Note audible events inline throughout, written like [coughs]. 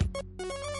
one.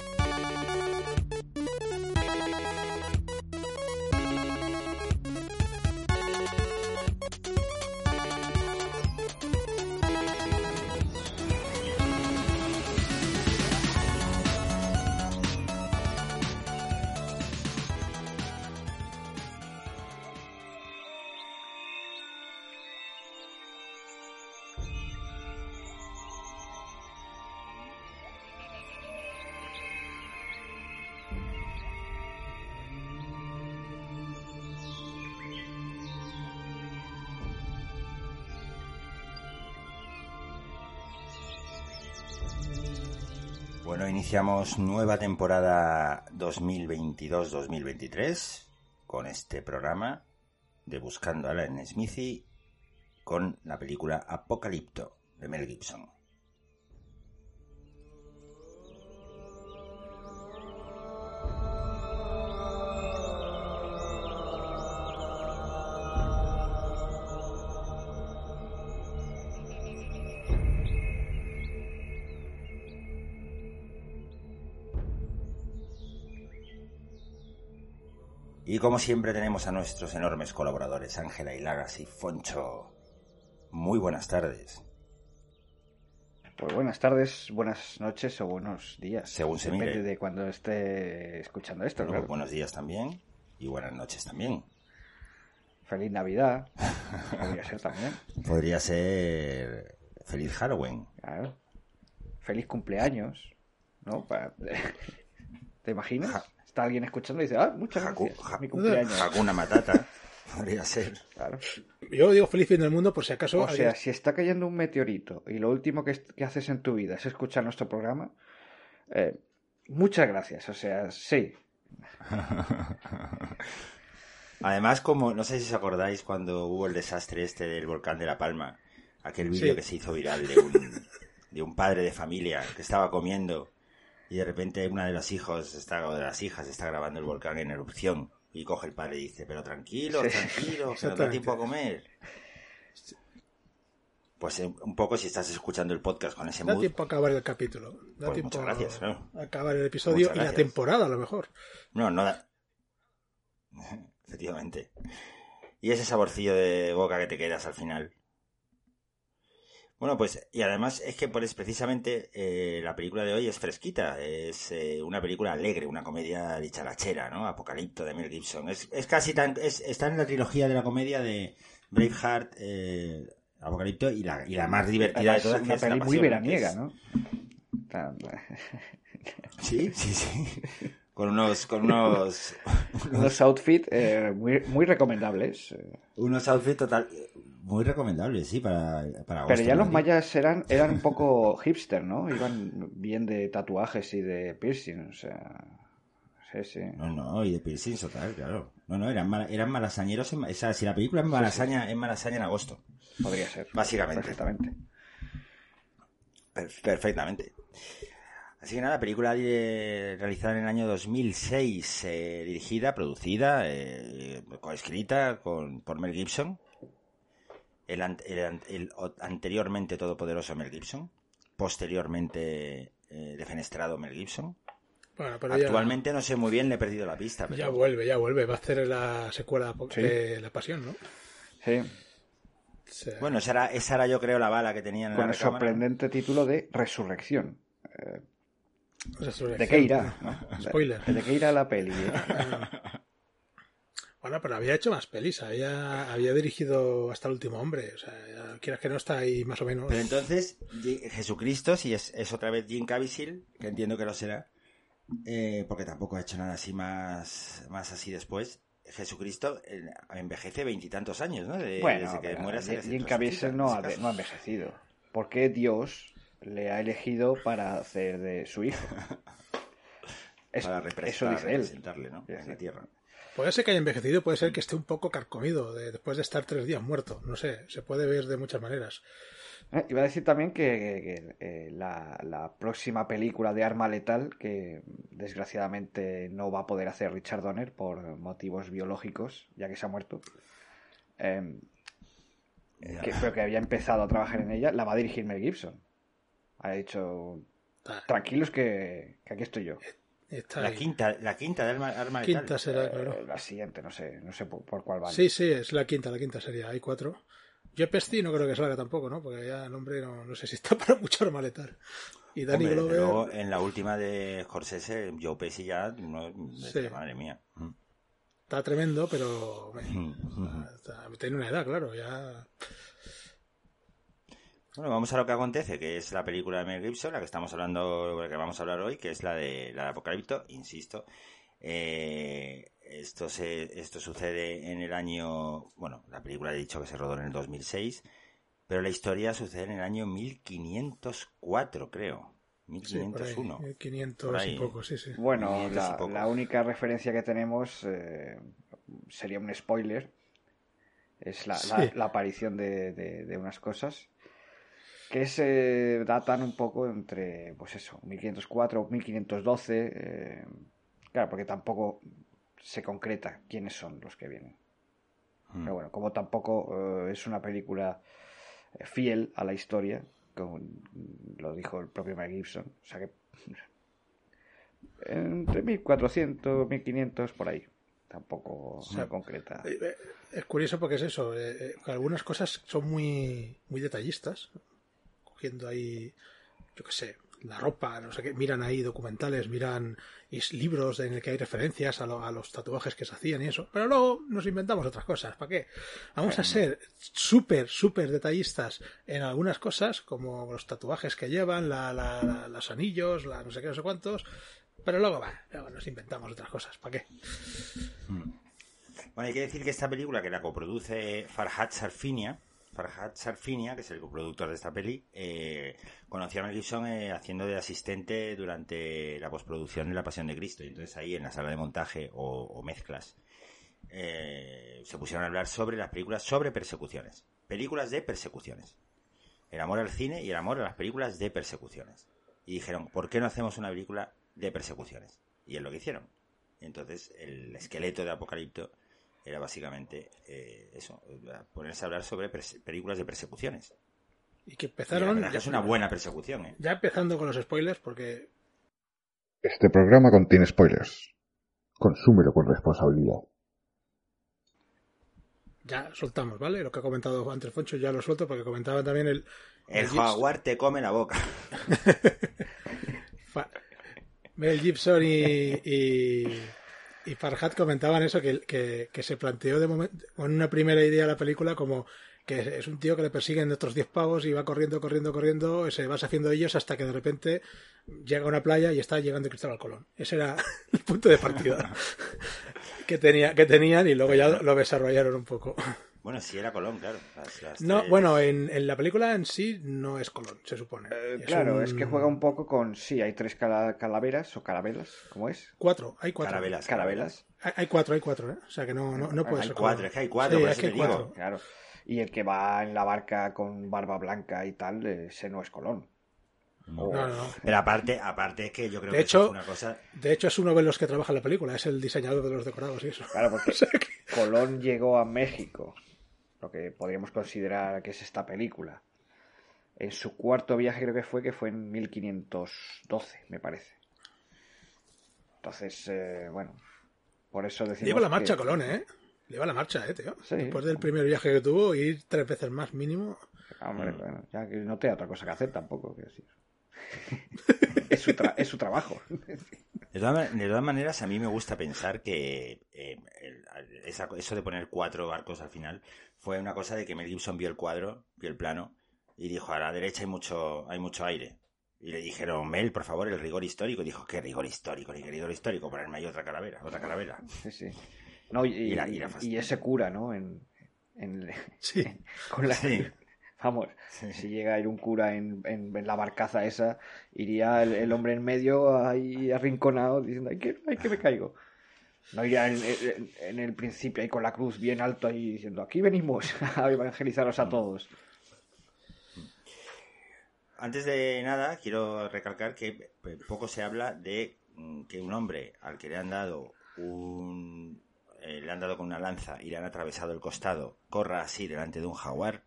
Iniciamos nueva temporada 2022-2023 con este programa de Buscando a Alan Smithy con la película Apocalipto de Mel Gibson. Y como siempre tenemos a nuestros enormes colaboradores, Ángela Hilagas y Foncho. Muy buenas tardes. Pues buenas tardes, buenas noches o buenos días. Según se Depende mire. de cuando esté escuchando esto. Luego, claro. Buenos días también y buenas noches también. Feliz Navidad. Podría ser también. [laughs] Podría ser feliz Halloween. Claro. Feliz cumpleaños. ¿No? [laughs] ¿Te imaginas? Ja- Está alguien escuchando y dice, ah, muchas Haku- gracias. ja- Mi cumpleaños. Hakuna Matata. [laughs] Podría ser. Claro. Yo digo feliz fin del mundo por si acaso. O sea, alguien- si está cayendo un meteorito y lo último que, que haces en tu vida es escuchar nuestro programa, eh, muchas gracias. O sea, sí. [laughs] Además, como no sé si os acordáis cuando hubo el desastre este del volcán de La Palma, aquel vídeo Sí. que se hizo viral de [laughs] un, de un padre de familia que estaba comiendo y de repente una de los hijos está, o de las hijas está grabando el volcán en erupción y coge el padre y dice, pero tranquilo, tranquilo, que nos da tiempo a comer. Pues eh, un poco si estás escuchando el podcast con ese Da mood, tiempo a acabar el capítulo. Da Pues tiempo muchas gracias, ¿no? a acabar el episodio y la temporada, a lo mejor. No, no da. [laughs] Efectivamente. Y ese saborcillo de boca que te quedas al final. Bueno, pues, y además es que pues, precisamente eh, la película de hoy es fresquita. Es eh, una película alegre, una comedia dicharachera, ¿no? Apocalipto de Mel Gibson. Es, es casi tan. Es, está en la trilogía de la comedia de Braveheart, eh, Apocalipto y la, y la más divertida de Es todas. que es peli muy veraniega, es- ¿no? Sí, sí, sí. Con unos, con unos, [laughs] Unos outfits eh, muy, muy recomendables. eh. Unos outfits total muy recomendables, sí, para, para agosto, Pero ya ¿no? los mayas [laughs] eran, eran un poco hipster, ¿no? Iban bien de tatuajes y de piercing, o sea... Sí, sí. No, no, y de piercings total, claro. No, no, eran, mal- eran malasañeros. En, o sea, si la película es malasaña, es malasaña en agosto. Podría ser. Básicamente. Perfectamente. Per- perfectamente. Así que nada, película eh, realizada en el año 2006, eh, dirigida, producida, eh, coescrita con, por Mel Gibson. El, an- el an- el o- anteriormente todopoderoso Mel Gibson. Posteriormente eh, defenestrado Mel Gibson. Bueno, pero ya- Actualmente no sé muy bien, le he perdido la pista. Pero... ya, vuelve, ya vuelve. Va a hacer la secuela Sí. de La Pasión, ¿no? Sí. Bueno, esa era, esa era yo creo la bala que tenían en Con la el recámara. sorprendente título de Resurrección. ¿De qué irá? no? Spoiler. ¿De qué irá la peli? [laughs] Bueno, pero había hecho más pelis. Había, había dirigido hasta el último hombre. O sea, quieras que no está ahí más o menos. Pero entonces, Jesucristo, si es, es otra vez Jim Caviezel, que entiendo que lo será, eh, porque tampoco ha hecho nada así más, más así después. Jesucristo eh, envejece veintitantos años, ¿no? De- Bueno, desde que muere se Jim Caviezel no ha, no ha envejecido. ¿Por qué Dios le ha elegido para hacer de su hijo? [laughs] Es- Para eso dice él. representarle, ¿no? Sí, En la sí. tierra. Puede ser que haya envejecido, puede ser que esté un poco carcomido de- después de estar tres días muerto. No sé, se puede ver de muchas maneras. Eh, Iba a decir también que, que- que, eh, la, la próxima película de Arma Letal, que desgraciadamente no va a poder hacer Richard Donner por motivos biológicos, ya que se ha muerto, eh, que, pero que había empezado a trabajar en ella, la va a dirigir Mel Gibson. Ha dicho, Tranquilos que, que aquí estoy yo. la quinta, la quinta de Arma, Quinta será, eh, claro. La siguiente, no sé, no sé por, cuál va. Sí, sí, es la quinta, la quinta sería. Hay cuatro. Joe Pesci no creo que salga tampoco, ¿no? Porque ya el hombre no, no sé si está [laughs] para mucho arma letal. Y Danny Glover... Luego, en la última de Scorsese, Joe Pesci ya... No, sí. Madre mía. Mm. Está tremendo, pero... Mm. tiene una edad, claro, ya... Bueno, vamos a lo que acontece, que es la película de Mel Gibson, la que estamos hablando, la que vamos a hablar hoy, que es la de la de Apocalipto, insisto. Eh, esto se, esto sucede en el año, bueno, la película he dicho que se rodó en el 2006, pero la historia sucede en el año 1504, creo. 1501. Sí, 1500 y poco, sí, sí. Bueno, la, única referencia que tenemos eh, sería un spoiler. Es la, la, aparición de, de, unas cosas que se datan un poco entre, pues eso, 1504, 1512. Eh, claro, porque tampoco se concreta quiénes son los que vienen. Hmm. Pero bueno, como tampoco eh, es una película eh, fiel a la historia, como lo dijo el propio Mel Gibson, o sea que [laughs] entre 1400, 1500 por ahí. Tampoco se concreta. Eh, es curioso porque es eso, algunas cosas son muy, muy detallistas, cogiendo ahí, yo qué sé, la ropa, no sé qué, miran ahí documentales, miran libros en el que hay referencias a, los tatuajes que se hacían y eso, pero luego nos inventamos otras cosas, ¿para qué? Vamos a ser súper, súper detallistas en algunas cosas, como los tatuajes que llevan, la, los anillos, la no sé qué, no sé cuántos, pero luego, va, luego nos inventamos otras cosas, ¿para qué? Hmm. Bueno, hay que decir que esta película que la coproduce Farhad Sarfinia, Farhad Sarfinia, que es el coproductor de esta peli, eh, conoció a Mel Gibson eh, haciendo de asistente durante la postproducción de La Pasión de Cristo. Y entonces ahí en la sala de montaje o, mezclas eh, se pusieron a hablar sobre las películas sobre persecuciones. Películas de persecuciones. El amor al cine y el amor a las películas de persecuciones. Y dijeron, ¿por qué no hacemos una película de persecuciones? Y es lo que hicieron. Entonces el esqueleto de Apocalipto era básicamente eh, eso, ponerse a hablar sobre películas de persecuciones. Y que empezaron... es una buena persecución. ¿eh? Ya empezando con los spoilers, porque... Este programa contiene spoilers. Consúmelo con responsabilidad. Ya soltamos, ¿vale? Lo que ha comentado antes Foncho ya lo suelto porque comentaba también el... El, jaguar te come la boca. [laughs] Mel Gibson y y Farhat comentaban eso, que, que, se planteó de momento, con una primera idea la película como que es un tío que le persiguen de otros 10 pavos y va corriendo, corriendo, corriendo, se va haciendo ellos hasta que de repente llega a una playa y está llegando Cristóbal Colón. Ese era [laughs] el punto de partida [laughs] que, tenía, que tenían y luego ya lo desarrollaron un poco. Bueno, sí era Colón, claro. no, bueno, en, en, la película en sí no es Colón, se supone. Eh, claro, es que juega un poco con. Sí, hay tres calaveras o carabelas, ¿cómo es? Cuatro, hay cuatro. Carabelas. Carabelas. Hay, cuatro, hay cuatro, ¿eh? O sea que no, no, no puede hay ser. Cuatro, es que hay cuatro, sí, es que hay cuatro. Claro. Y el que va en la barca con barba blanca y tal, ese no es Colón. No, no, no. Pero aparte, aparte es que yo creo que es una cosa. De hecho, es uno de los que trabaja en la película, es el diseñador de los decorados y eso. Claro, [laughs] porque Colón llegó a México lo que podríamos considerar que es esta película. En su cuarto viaje creo que fue, que fue en 1512, me parece. Entonces, eh, bueno, por eso decimos Lleva la marcha Colón, ¿eh? Lleva la marcha, ¿eh, tío? Después del primer viaje que tuvo, ir tres veces más mínimo. Hombre, bueno, ya que no tenga otra cosa que hacer tampoco, que decir. [laughs] [laughs] es, su es su trabajo. [laughs] De todas, maneras, a mí me gusta pensar que eh, eso de poner cuatro barcos al final fue una cosa de que Mel Gibson vio el cuadro, vio el plano y dijo, a la derecha hay mucho, hay mucho aire. Y le dijeron, Mel, por favor, el rigor histórico. Y dijo, ¿qué rigor histórico? Ni qué rigor histórico, ponerme ahí otra calavera, otra calavera. Sí, sí. No, y, y, ese cura, ¿no? En, sí. [laughs] con la, Vamos, si llega a ir un cura en, en, la barcaza esa, iría el, hombre en medio ahí arrinconado diciendo, ay que, ay, que me caigo. No iría en, el principio ahí con la cruz bien alto ahí diciendo, aquí venimos [laughs] a evangelizaros a todos. Antes de nada, quiero recalcar que poco se habla de mm, que un hombre al que le han dado un... Eh, le han dado con una lanza y le han atravesado el costado, corra así delante de un jaguar,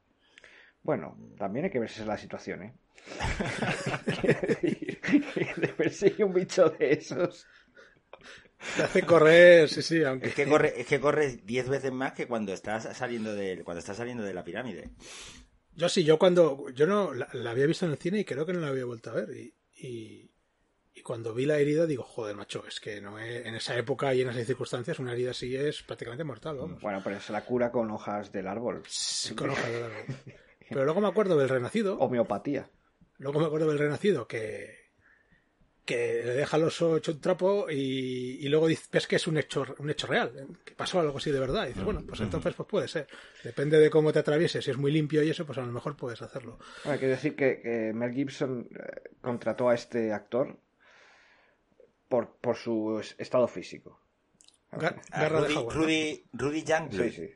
bueno, también hay que ver si es la situación, ¿eh? [laughs] Te persigue un bicho de esos. Te hace correr, sí, sí, aunque... Es que corre, es que corre 10 veces más que cuando estás saliendo de, cuando estás saliendo de la pirámide. Yo sí, yo cuando... Yo no la, la había visto en el cine y creo que no la había vuelto a ver. Y, y, y cuando vi la herida digo, joder, macho, es que no es, en esa época y en esas circunstancias una herida así es prácticamente mortal, vamos. Bueno, pero se la cura con hojas del árbol. Sí, con hojas del árbol. [laughs] Pero luego me acuerdo del Renacido. Homeopatía. Luego me acuerdo del Renacido que que le deja al oso hecho un trapo y, y luego dices, ves que es un hecho, un hecho real, que pasó algo así de verdad. Y dices, bueno, pues entonces pues puede ser. Depende de cómo te atravieses, si es muy limpio y eso, pues a lo mejor puedes hacerlo. Bueno, quiero decir que, que Mel Gibson eh, contrató a este actor por, por su es- estado físico. Gar- Ah, Garra de Rudy, Howard, ¿no? Rudy, Rudy Youngblood, Sí, sí.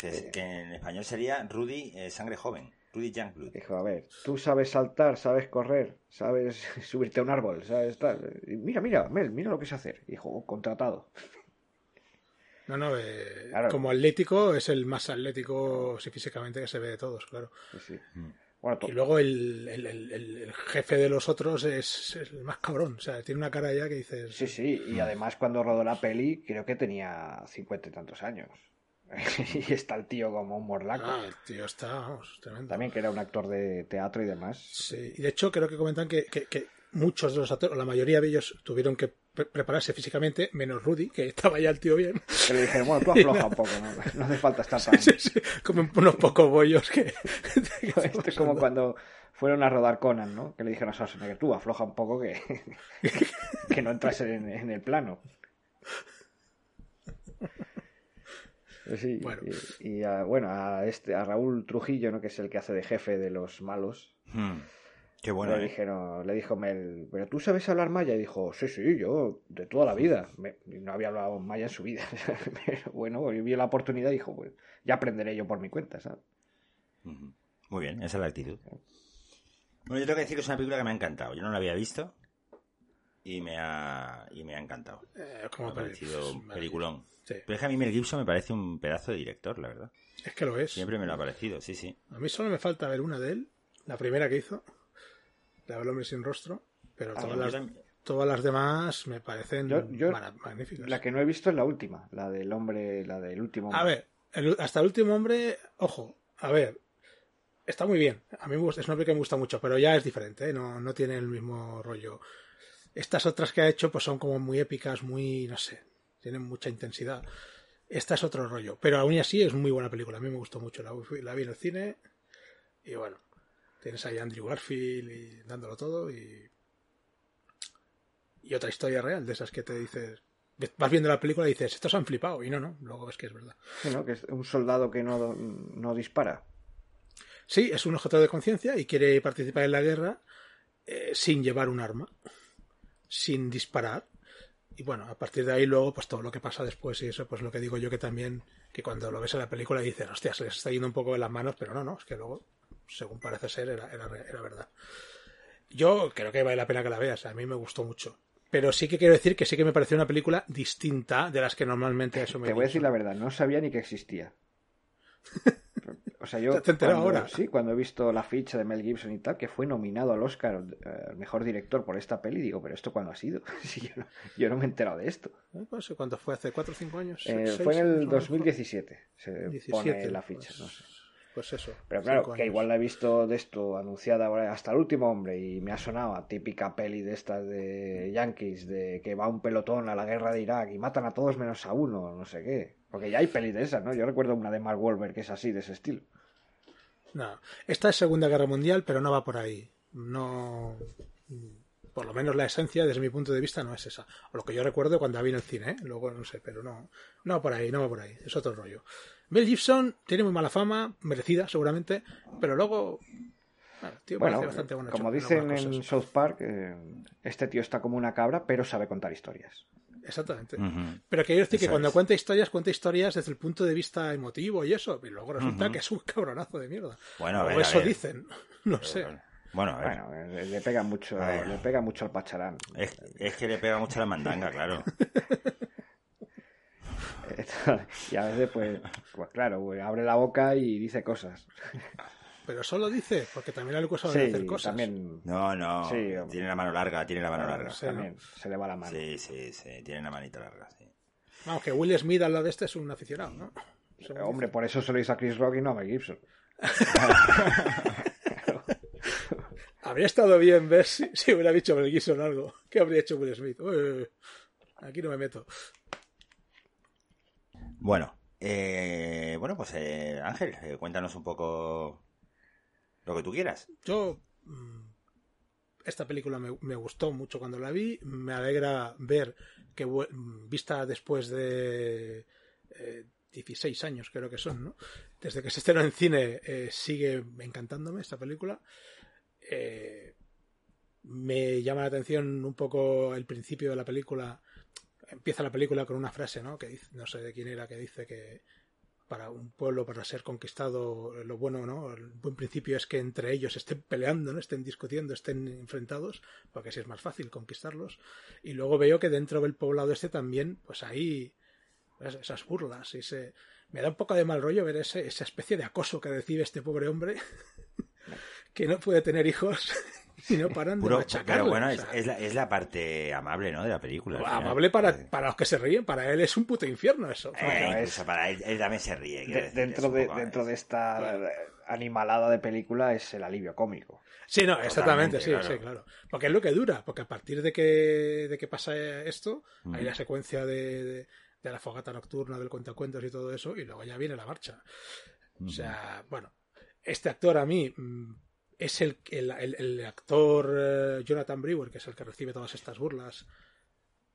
Que, que en español sería Rudy eh, Sangre Joven. Rudy Youngblood. Dijo, a ver, tú sabes saltar, sabes correr, sabes [laughs] subirte a un árbol, sabes tal. Y mira, mira, Mel, mira lo que sé hacer. Dijo, "Oh, contratado. [laughs] No, no, eh, Claro. como atlético es el más atlético sí, físicamente que se ve de todos, claro. Sí, sí. Mm. Bueno, Y luego el, el- el- el- el jefe de los otros es, es el más cabrón, o sea, tiene una cara ya que dices... sí, sí. Y además cuando rodó la peli, creo que tenía cincuenta y tantos años. [laughs] y está el tío como un morlaco. Ah, el tío está, vamos, tremendo. También que era un actor de teatro y demás. Sí, y de hecho creo que comentan que, que- que muchos de los actores, la mayoría de ellos tuvieron que pre- prepararse físicamente, menos Rudy, que estaba ya el tío bien. Que le dijeron, bueno, tú [laughs] afloja un poco, ¿no? [laughs] No hace falta estar tan... Sí, sí, como unos pocos bollos que... Esto es como cuando fueron a rodar Conan, ¿no? Que le dijeron a Schwarzenegger, tú afloja un poco que, que no entras en, en el plano. Pues Sí, Bueno. y, y a, bueno, a este, a Raúl Trujillo, ¿no? Que es el que hace de jefe de los malos. Hmm. Qué bueno. le ¿eh? dijeron, le dijo Mel, pero tú sabes hablar maya, y dijo, sí, sí, yo, de toda la vida. Me- no había hablado maya en su vida. [laughs] pero bueno, yo vi la oportunidad y dijo, pues ya aprenderé yo por mi cuenta, ¿sabes? Muy bien, esa es la actitud. Bueno, yo tengo que decir que es una película que me ha encantado. Yo no la había visto y me ha, y me ha encantado. Eh, Me como ha parecido un peliculón. Sí, Pero es que a mí Mel Gibson me parece un pedazo de director, la verdad. es que lo es. Siempre me lo ha parecido, sí, sí. A mí solo me falta ver una de él, la primera que hizo, la del hombre sin rostro, pero Ah, todas, las, también- todas las demás me parecen Yo- magníficas. La que no he visto es la última, la del hombre, la del último. A ver, el- hasta el último hombre, ojo, a ver, está muy bien. A mí me gusta, es una película que me gusta mucho, pero ya es diferente, ¿eh? no, no tiene el mismo rollo. Estas otras que ha hecho pues son como muy épicas, muy, no sé, tienen mucha intensidad. Esta es otro rollo, pero aún así es muy buena película. A mí me gustó mucho. La, vi en el cine y bueno, tienes ahí a Andrew Garfield y dándolo todo y y otra historia real de esas que te dices vas viendo la película y dices estos han flipado y no no luego ves que es verdad. Que es un soldado que no, no dispara. Sí, es un objeto de conciencia y quiere participar en la guerra eh, sin llevar un arma, sin disparar. Y bueno, a partir de ahí luego, pues todo lo que pasa después y eso, pues lo que digo yo que también, que cuando lo ves en la película dices, hostia, se les está yendo un poco de las manos, pero no, no, es que luego, según parece ser, era, era, era verdad. Yo creo que vale la pena que la veas, a mí me gustó mucho. Pero sí que quiero decir que sí que me pareció una película distinta de las que normalmente eso me Te voy a decir la verdad, no sabía ni que existía. [laughs] O sea, yo. Te cuando- ahora. Sí, cuando he visto la ficha de Mel Gibson y tal, que fue nominado al Oscar eh, al mejor director por esta peli, digo, ¿pero esto cuándo ha sido? [laughs] Sí, yo, no, yo no me he enterado de esto. Eh, No sé cuánto fue, hace 4 o 5 años. Eh, Seis fue en el años, ¿no? 2017, se 17, pone la ficha, pues, no sé. Pues eso. Pero claro, que igual la he visto de esto anunciada ahora hasta el último hombre y me ha sonado a típica peli de estas de Yankees, de que va un pelotón a la guerra de Irak y matan a todos menos a uno, no sé qué. Porque ya hay peli de esas, ¿no? Yo recuerdo una de Mark Wahlberg que es así, de ese estilo. No, esta es Segunda Guerra Mundial, pero no va por ahí. No. Por lo menos la esencia, desde mi punto de vista, no es esa. O lo que yo recuerdo cuando la vi en el cine, ¿eh? luego no sé, pero no. No va por ahí, no va por ahí. Es otro rollo. Mel Gibson tiene muy mala fama, merecida seguramente, pero luego. Bueno, tío, Bueno, bastante bueno como hecho, dicen en. South Park, eh, este tío está como una cabra, pero sabe contar historias. Exactamente. Ujú. Pero quiero decir que cuando es. cuenta historias, cuenta historias desde el punto de vista emotivo y eso, y luego resulta que es un cabronazo de mierda. Bueno, a o a eso ver. dicen. [laughs] No sé. Bueno, a ver. Bueno, le pega mucho, A ver. le pega mucho al pacharán. Es, es que le pega mucho la mandanga, claro. [laughs] y a veces, pues, pues claro, pues, abre la boca y dice cosas. Pero solo dice, porque también a Luke sabe Sí, hacer cosas. también, No, no. Sí, tiene la mano larga, tiene la mano larga. también se le va la mano. Sí, sí, sí. Tiene la manita larga, sí. Vamos, que Will Smith al lado de este es un aficionado, ¿no? Según Eh, Hombre, dice. por eso se lo hizo a Chris Rock y no a Mel Gibson. [laughs] Habría estado bien ver si, si hubiera dicho Mel Gibson algo. ¿Qué habría hecho Will Smith? Uy, aquí no me meto. Bueno, eh, bueno, pues eh, Ángel, eh, cuéntanos un poco lo que tú quieras. Yo. mm, Esta película me, gustó mucho cuando la vi. Me alegra ver que, mm, vista después de eh, 16 años, creo que son, ¿no? Desde que se estrenó en cine, eh, sigue encantándome esta película. Eh, me llama la atención un poco el principio de la película. Empieza la película con una frase, ¿no? Que dice, no sé de quién era, que dice que para un pueblo, para ser conquistado, lo bueno, ¿no? El buen principio es que entre ellos estén peleando, ¿no? Estén discutiendo, estén enfrentados, porque así es más fácil conquistarlos. Y luego veo que dentro del poblado este también, pues es- esas burlas y se... Me da un poco de mal rollo ver ese, esa especie de acoso que recibe este pobre hombre [laughs] que no puede tener hijos y no paran de Puro- machacarle, pero bueno, o es, sea, es la, es la parte amable, ¿no? De la película. amable para, para los que se ríen, para él es un puto infierno eso. eh, para él, él también se ríe. De- dentro, de, poco- dentro de esta animalada de película es el alivio cómico. Sí, no, exactamente, Totalmente, sí, claro. sí, claro. Porque es lo que dura, porque a partir de que, de que pasa esto, Mm. hay la secuencia de, de, de la fogata nocturna, del cuentacuentos y todo eso, y luego ya viene la marcha. O sea, bueno, este actor a mí mm, es el, el, el- el actor eh, Jonathan Brewer, que es el que recibe todas estas burlas,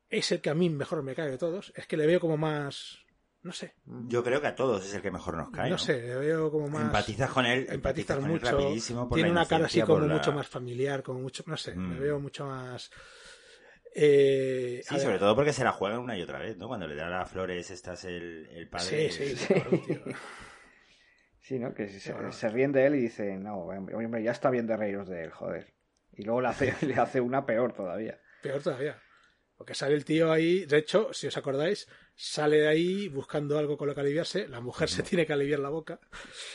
es el que a mí mejor me cae de todos. Es que le veo como más, no sé, Yo creo que a todos es el que mejor nos cae. no sé, le veo como más... Empatizas con él, empatizas empatizas con él mucho. rapidísimo por Tiene la una cara así como la- mucho más familiar, como mucho, no sé, Mm. me veo mucho más. Eh, Sí, sobre ver, todo porque se la juegan una y otra vez, ¿no? Cuando le da las flores, estás el, el padre. Sí, sí, sí. [laughs] Sí, ¿no? Que se, Bueno. se ríen de él y dicen, no, hombre, ya está bien de reíros de él, joder. Y luego le hace, [laughs] le hace una peor todavía. Peor todavía. Porque sale el tío ahí, de hecho, si os acordáis, sale de ahí buscando algo con lo que aliviarse, la mujer se tiene que aliviar la boca.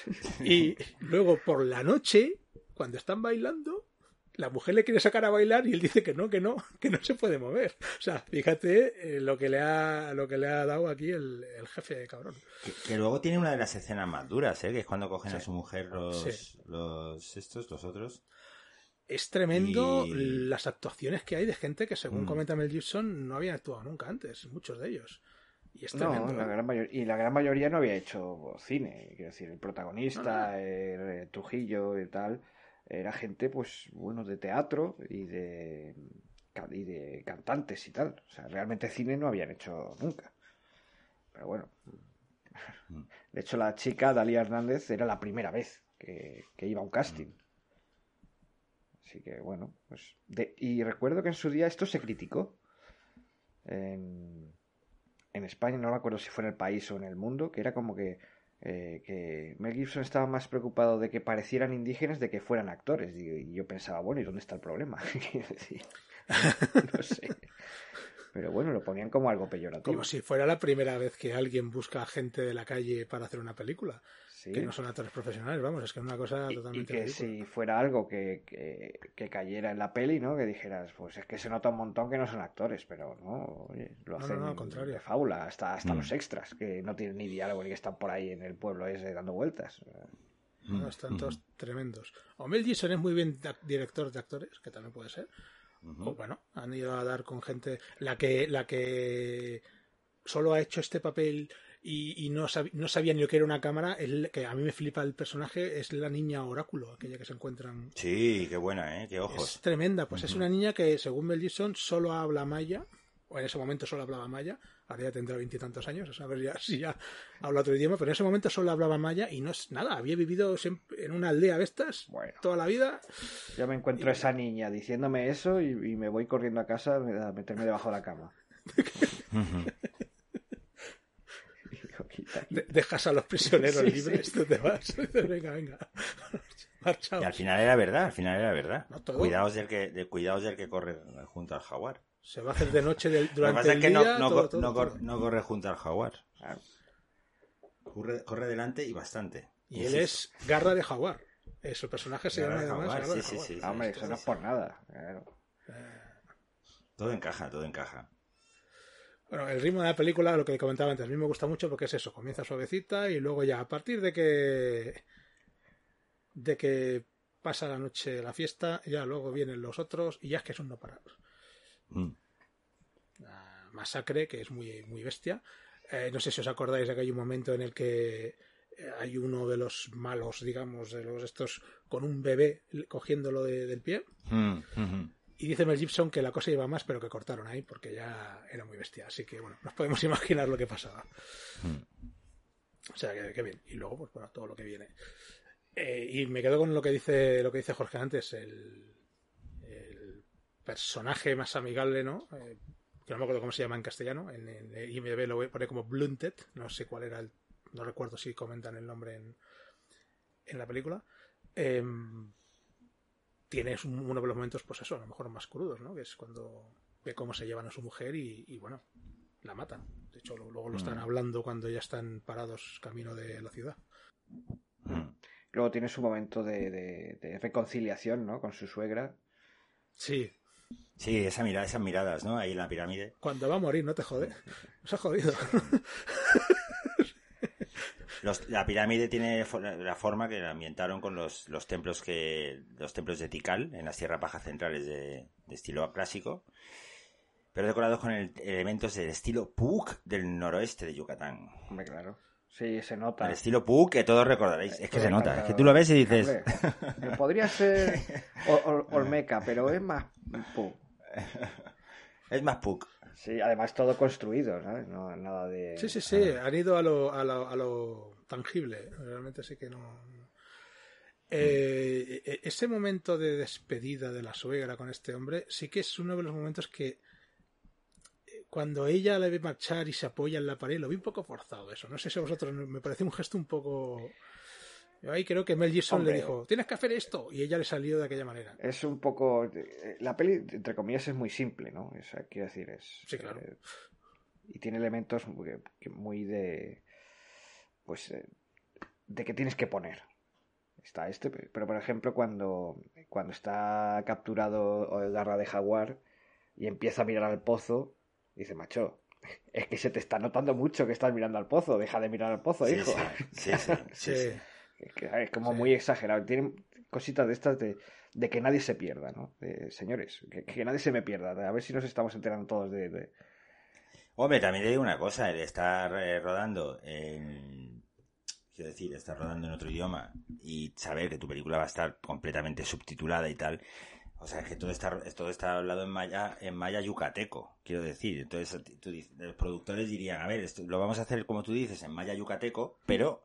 [laughs] Y luego por la noche, cuando están bailando, la mujer le quiere sacar a bailar y él dice que no, que no, [laughs] que no se puede mover. O sea, fíjate eh, lo que le ha lo que le ha dado aquí el, el jefe cabrón. Que, que luego tiene una de las escenas más duras, ¿eh? Que es cuando cogen a su mujer los, Sí. los estos, los otros. Es tremendo Y- las actuaciones que hay de gente que, según Mm. comenta Mel Gibson, no habían actuado nunca antes, muchos de ellos. Y es No, tremendo. la gran mayor- y la gran mayoría no había hecho cine. Quiero decir, el protagonista, el, Trujillo y tal, era gente, pues, bueno, de teatro y de, y de cantantes y tal. O sea, realmente cine no habían hecho nunca. Pero bueno. Mm. [laughs] De hecho, la chica, Dalia Hernández, era la primera vez que, que iba a un casting. Así que, bueno, pues... de- y recuerdo que en su día esto se criticó. En, en España, no me acuerdo si fue en el país o en el mundo, que era como que, eh, que Mel Gibson estaba más preocupado de que parecieran indígenas de que fueran actores. Y, yo pensaba, bueno, ¿y dónde está el problema? [laughs] No sé. Pero bueno, lo ponían como algo peyorativo. Como si fuera la primera vez que alguien busca gente de la calle para hacer una película. Sí. Que no son actores profesionales, vamos, es que es una cosa Y- y totalmente que ridícula. si fuera algo que, que, que cayera en la peli, ¿no? Que dijeras, pues es que se nota un montón que no son actores, pero no, oye, lo No, no, hacen no, al contrario. de fábula, hasta, hasta Mm. los extras, que no tienen ni diálogo ni que están por ahí en el pueblo ese dando vueltas. No, Mm, están mm, todos tremendos. O Mel Gibson es muy bien director de actores, que también puede ser. O bueno, han ido a dar con gente. La que, la que solo ha hecho este papel y, y no, sab- no sabía ni lo que era una cámara, es la- que a mí me flipa el personaje, es la niña oráculo, aquella que se encuentran. Sí, qué buena, ¿eh? Qué Es ojos. tremenda, pues es una niña que, según Mel Gibson, solo habla maya, o en ese momento solo hablaba maya, ahora ya tendrá veintitantos años, a saber ya, [laughs] si ya habla otro idioma, pero en ese momento solo hablaba maya y no es nada, había vivido en una aldea de estas Bueno, toda la vida. ya me encuentro esa niña diciéndome eso y, y me voy corriendo a casa a meterme debajo de la cama. [laughs] [laughs] Ujú. Y digo, "Quita, quita". De- dejas a los prisioneros [laughs] Sí, libres, sí. tú te vas, [laughs] venga, venga, [laughs] marchaos. Y al final era verdad, al final era verdad. No, todo. Cuidaos del que, de, cuidaos del que corre junto al jaguar. Se va a hacer de noche del- Lo que durante pasa el es que día, no, no, todo, co- todo, no cor- todo. no corre junto al jaguar. Claro. Corre, corre delante y bastante. Y él es garra de jaguar. El personaje se Gabriel llama además. Jaguar, Gabriel sí, sí, Jaguar. sí. Hombre, eso no es es- por nada. claro. Todo encaja, todo encaja. Bueno, el ritmo de la película, lo que comentaba antes, a mí me gusta mucho porque es eso, comienza suavecita y luego ya a partir de que de que pasa la noche la fiesta, ya luego vienen los otros y ya es que son no parar. Mm. La masacre, que es muy, muy bestia. Eh, no sé si os acordáis de que hay un momento en el que eh, hay uno de los malos, digamos, de los estos, con un bebé cogiéndolo de- del pie. Mm. Y dice Mel Gibson que la cosa iba más, pero que cortaron ahí porque ya era muy bestia. Así que bueno, nos podemos [laughs] imaginar lo que pasaba. Mm. O sea, que, que bien. Y luego, pues bueno, todo lo que viene. Eh, y me quedo con lo que dice, lo que dice Jorge antes, el, el personaje más amigable, ¿no? Eh, que no me acuerdo cómo se llama en castellano. En, en IMDb lo pone como Blunted. No sé cuál era el. No recuerdo si comentan el nombre en, en la película. Em, tienes un- uno de los momentos, pues eso, a lo mejor más crudos, ¿no? Que es cuando ve cómo se llevan a su mujer y, y, bueno, la matan. De hecho, lo- luego lo están Mm. hablando cuando ya están parados camino de la ciudad. Mm. Luego tiene su momento de, de- de reconciliación, ¿no? Con su suegra. Sí, Sí, esa mirada, esas miradas, ¿no? Ahí en la pirámide. cuando va a morir, no te jode. Nos ha jodido. [laughs] Los- la pirámide tiene la forma que la ambientaron con los, los templos que los templos de Tikal en las tierras bajas centrales de, de estilo clásico, pero decorados con el- elementos del estilo Puuk del noroeste de Yucatán. Hombre, claro. Sí, se nota. El estilo Puuk que todos recordaréis. Es que se nota, es que tú lo ves y dices... Hombre, podría ser [laughs] Ol- Ol- Olmeca, pero es más. pu. Es más Puuk. Sí, además todo construido, ¿sabes? No, nada de. Sí, sí, sí, han ido a lo, a lo, a lo tangible. Realmente sí que no. Eh, e- ese momento de despedida de la suegra con este hombre sí que es uno de los momentos que eh, cuando ella le ve marchar y se apoya en la pared, lo vi un poco forzado eso. No sé si a vosotros me pareció un gesto un poco... Yo ahí creo que Mel Gibson Hombre. le dijo, tienes que hacer esto, y ella le salió de aquella manera. Es un poco. eh, La peli, entre comillas, es muy simple, ¿no? O sea, quiero decir, es. Sí, claro. eh, y tiene elementos muy, de. Pues. eh, de que tienes que poner. Está este, pero por ejemplo, cuando, cuando está capturado el garra de jaguar y empieza a mirar al pozo, dice, macho, es que se te está notando mucho que estás mirando al pozo, deja de mirar al pozo, Sí, hijo. sí, sí, sí, [laughs] sí, sí. Es que, Es como Sí. muy exagerado. Tienen cositas de estas de, de que nadie se pierda, ¿no? De, señores, que, que nadie se me pierda. A ver si nos estamos enterando todos de... de- Hombre, también te digo una cosa, el estar eh, rodando en... Quiero decir, estar rodando en otro idioma y saber que tu película va a estar completamente subtitulada y tal. O sea, es que todo está, todo está hablado en maya, en maya yucateco, quiero decir. Entonces, tú los productores dirían, a ver, esto, lo vamos a hacer como tú dices, en maya yucateco, pero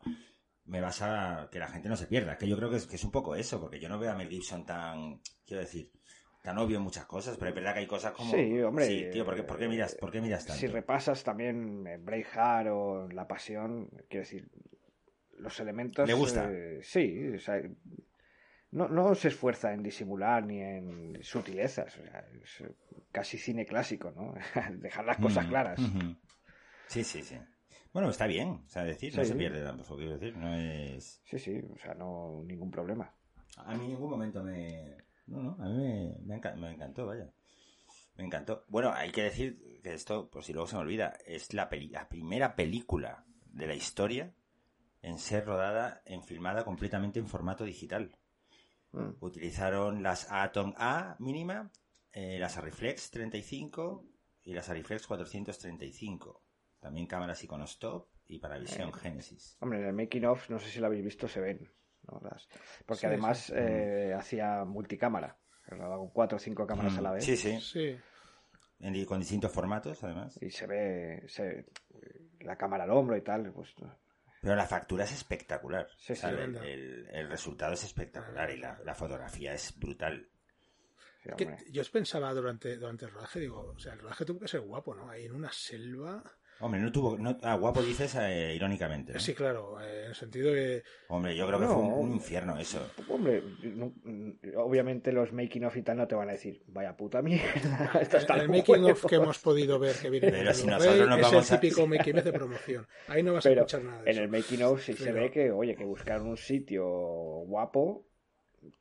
me vas a que la gente no se pierda. Que yo creo que es, que es un poco eso, porque yo no veo a Mel Gibson tan, quiero decir, tan obvio en muchas cosas, pero es verdad que hay cosas como... Sí, hombre, Sí, tío, ¿por qué, por qué miras, por qué miras tanto? Si repasas también eh, Braveheart o La Pasión, quiero decir, los elementos... ¿Le gusta? eh, sí, o sea, no, no se esfuerza en disimular ni en sutilezas. O sea, es casi cine clásico, ¿no? [laughs] Dejar las cosas claras. Sí, sí, sí. Bueno, está bien, o sea, decir, no se pierde tampoco, quiero decir, no es... Sí, sí, o sea, no ningún problema. A mí en ningún momento me... No, no, a mí me, me, enca- me encantó, vaya. Me encantó. Bueno, hay que decir que esto, por si luego se me olvida, es la, peli- la primera película de la historia en ser rodada, en filmada completamente en formato digital. Mm. Utilizaron las Atom A mínima, eh, las Ariflex 35 y las Ariflex 435. También cámaras Iconostop y para visión Genesis. Hombre, en el making of, no sé si lo habéis visto, se ven. ¿no? Las- Porque Sí, además sí. eh, hacía multicámara. Grababa con cuatro o cinco cámaras a la Mm, vez. Sí, sí. Sí. En- con distintos formatos, además. Y se ve, se- la cámara al hombro y tal. Pues, Pero la factura es espectacular. Sí, sí, el, verdad. el- el resultado es espectacular y la, la fotografía es brutal. sí, Que hombre. yo pensaba durante, durante el rodaje, digo, o sea, el rodaje tuvo que ser guapo, ¿no? Ahí en una selva. Hombre, no tuvo... No, ah, guapo dices eh, irónicamente. ¿no? Sí, claro, eh, en el sentido de. Hombre, yo creo que No. fue un, un infierno eso. Hombre, no- obviamente los making of y tal no te van a decir, vaya puta mierda. [laughs] esto está el al making of huevo". que hemos podido ver que viene Pero si nosotros nos es vamos el a- típico making of de promoción. Ahí no vas a escuchar nada de en eso. el making of sí se ve que, oye, que buscaron un sitio guapo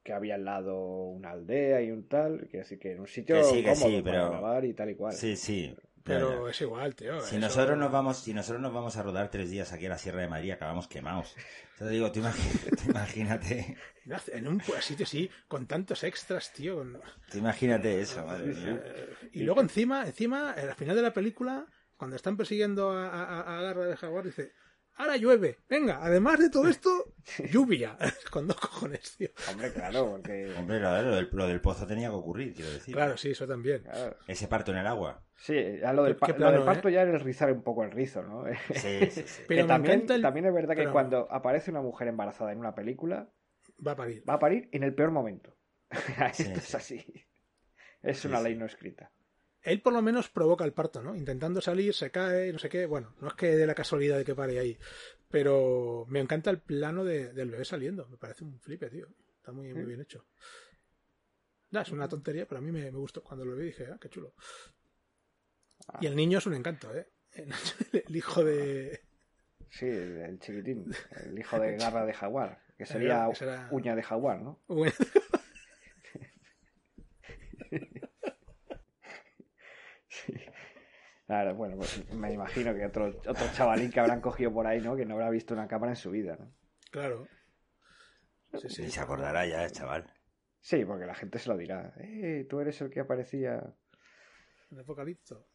que había al lado una aldea y un tal, que así que en un sitio Que sí, que cómodo sí, para pero- grabar y tal y cual. Sí, sí. Pero es igual, tío. Si eso- nosotros nos vamos, si nosotros nos vamos a rodar tres días aquí a la Sierra de Madrid, acabamos quemados. Te digo, [laughs] tú imagínate, En un sitio así, con tantos extras, tío. con- tú imagínate eso, [laughs] madre mía. Y luego encima, encima, al final de la película, cuando están persiguiendo a, a, a Garra de Jaguar, dice, ahora llueve. Venga, además de todo esto, [laughs] lluvia. con dos cojones, tío. Hombre, claro, porque... Hombre, lo, lo del, lo del pozo tenía que ocurrir, quiero decir. Claro, sí, eso también. claro. Ese parto en el agua. Sí, ya lo del, pa- qué lo plano, del parto ¿eh? ya era el rizar un poco el rizo, ¿no? [laughs] Sí, sí, sí. Pero que también, el- también es verdad que pero- cuando aparece una mujer embarazada en una película, Va a parir. va a parir en el peor momento. [laughs] Sí, Esto es sí. así. Es una sí. ley no escrita. Él por lo menos provoca el parto, ¿no? Intentando salir, se cae, no sé qué. Bueno, no es que de la casualidad de que pare ahí. Pero me encanta el plano de- del bebé saliendo. Me parece un flipe, tío. Está muy, muy Mm. bien hecho. Ya, es una tontería, pero a mí me, me gustó. Cuando lo vi dije, ah, qué chulo. Ah. Y el niño es un encanto, ¿eh? El [laughs] hijo de... Sí, el, chiquitín, el hijo de garra de jaguar, que sería que será- uña de jaguar, ¿no? [laughs] Bueno, Claro, bueno, pues me imagino que otro, otro chavalín que habrán cogido por ahí, ¿no? Que no habrá visto una cámara en su vida, ¿no? claro. Sí, sí. Y se acordará ya, chaval. Sí, porque la gente se lo dirá. Eh, tú eres el que aparecía. En Apocalipto.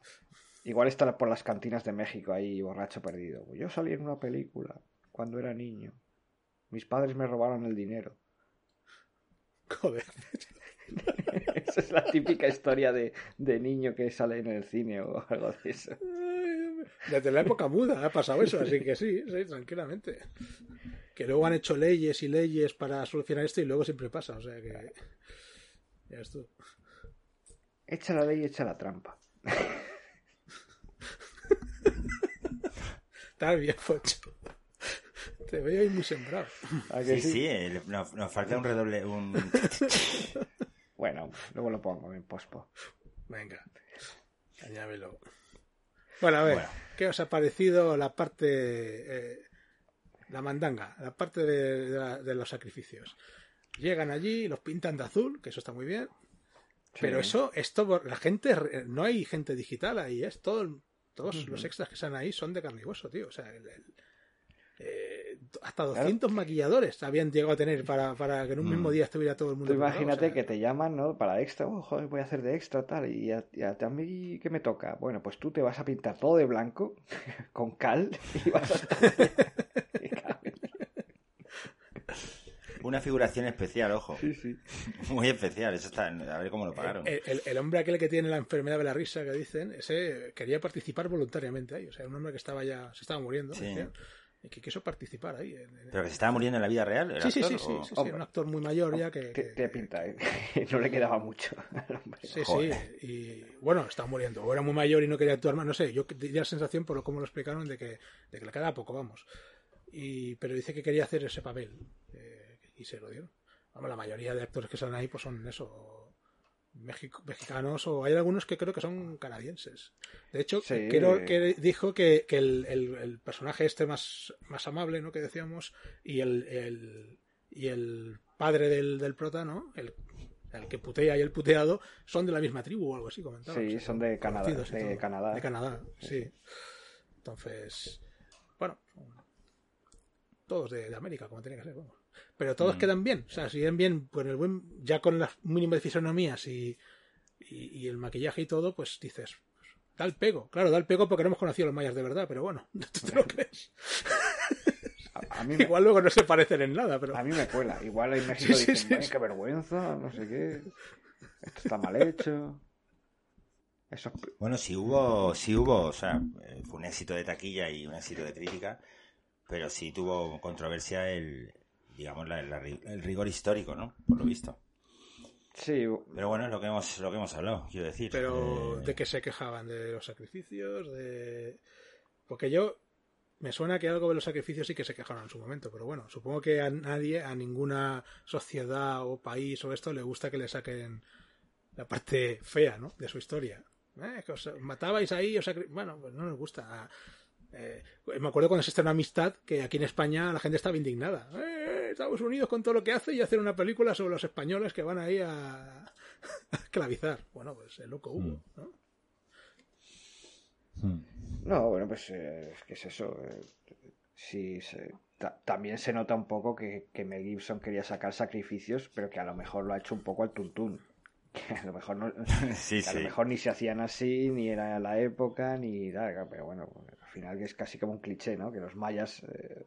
Igual está por las cantinas de México ahí borracho perdido. Pues Yo salí en una película cuando era niño. Mis padres me robaron el dinero. [laughs] Joder. [laughs] Esa es la típica historia de, de niño que sale en el cine o algo de eso. Desde la época muda ha pasado eso, así que sí, sí, tranquilamente. Que luego han hecho leyes y leyes para solucionar esto y luego siempre pasa, o sea que. Ya ves tú. Echa la ley, echa la trampa. [laughs] Estás bien, Pocho. Te veo ahí muy sembrado. ¿A que Sí, sí, el- nos, nos falta un redoble, un... [laughs] Bueno, luego lo pongo en pospo. Venga, añádelo. Bueno, a ver, Bueno. ¿qué os ha parecido la parte. eh, la mandanga, la parte de, de la- de los sacrificios? Llegan allí, los pintan de azul, que eso está muy bien. Pero eso, esto, la gente, no hay gente digital ahí, es todo, todos los extras que están ahí son de carne y hueso, tío. O sea, el- el- eh, hasta 200 maquilladores habían llegado a tener para, para que en un Mm. mismo día estuviera todo el mundo. Tú imagínate o sea, que te llaman, ¿no? Para extra, oh, joder, voy a hacer de extra tal, y a, y a, a mí, ¿qué me toca? Bueno, pues tú te vas a pintar todo de blanco, [laughs] con cal, y vas a [laughs] estar... Una figuración especial, ojo. sí, sí. [laughs] Muy especial, eso está... A ver cómo lo pagaron. El, el- el hombre aquel que tiene la enfermedad de la risa que dicen, ese quería participar voluntariamente ahí. O sea, un hombre que estaba ya, se estaba muriendo, Sí. decían, y que quiso participar ahí. en- en- Pero que se estaba muriendo en la vida real, ¿el Sí, sí, sí, sí, o- sí, sí, Hombre. un actor muy mayor ya que... Te, que- te pinta, ¿eh? [laughs] No le quedaba mucho al hombre. Sí, Joder. sí, y bueno, estaba muriendo. O era muy mayor y no quería actuar más, no sé. Yo tenía la sensación, por lo como lo explicaron, de que, de que le quedaba poco, vamos. Y, pero dice que quería hacer ese papel. eh, y se lo dieron. Vamos, la mayoría de actores que salen ahí pues son eso. Mexicanos o hay algunos que creo que son canadienses. De hecho, Sí. creo que dijo que, que el, el- el personaje este más, más amable, ¿no? Que decíamos, y el, el- y el padre del, del prota, ¿no? El, el que putea y el puteado son de la misma tribu o algo así, comentaba. Sí, O sea, son de Canadá, de. Canadá. De Canadá, sí. Entonces, bueno, todos de, de América, como tenía que ser, vamos. Pero todos Mm. quedan bien, o sea, si ven bien, pues el buen, ya con las mínimas fisonomías y, y, y el maquillaje y todo, pues dices, pues, da el pego. Claro, da el pego porque no hemos conocido a los mayas de verdad, pero bueno, [laughs] ¿tú te lo crees? A, a mí [laughs] me, Igual luego no se parecen en nada, pero... a mí me cuela. Igual en [laughs] México Sí, sí, dicen, sí, "Ay, sí. qué vergüenza, no sé qué. Esto está mal hecho. Eso Bueno, sí hubo, sí hubo, o sea, eh, fue un éxito de taquilla y un éxito de crítica, pero sí tuvo controversia el, digamos, la- el rigor histórico, ¿no? Por lo visto. Sí, Pero bueno, es lo que hemos, lo que hemos hablado, quiero decir. Pero Eh, de que se quejaban de los sacrificios, de... Porque yo me suena que algo de los sacrificios sí que se quejaron en su momento, pero bueno, supongo que a nadie, a ninguna sociedad o país o esto le gusta que le saquen la parte fea, ¿no? De su historia. Eh, que os matabais ahí, os sacri- bueno, pues no nos gusta. Eh, me acuerdo cuando se estrenó Amistad, que aquí en España la gente estaba indignada. Eh, Estados Unidos con todo lo que hace y hacer una película sobre los españoles que van ahí a, [laughs] a esclavizar. Bueno, pues el loco hubo, ¿no? No, bueno, pues eh, es que es eso. eh, sí, se- ta- también se nota un poco que, que Mel Gibson quería sacar sacrificios, pero que a lo mejor lo ha hecho un poco al tuntún. [laughs] A lo mejor no, [laughs] Sí, lo mejor ni se hacían así, ni era la época, ni nada. Pero bueno, al final es casi como un cliché, ¿no? Que los mayas eh,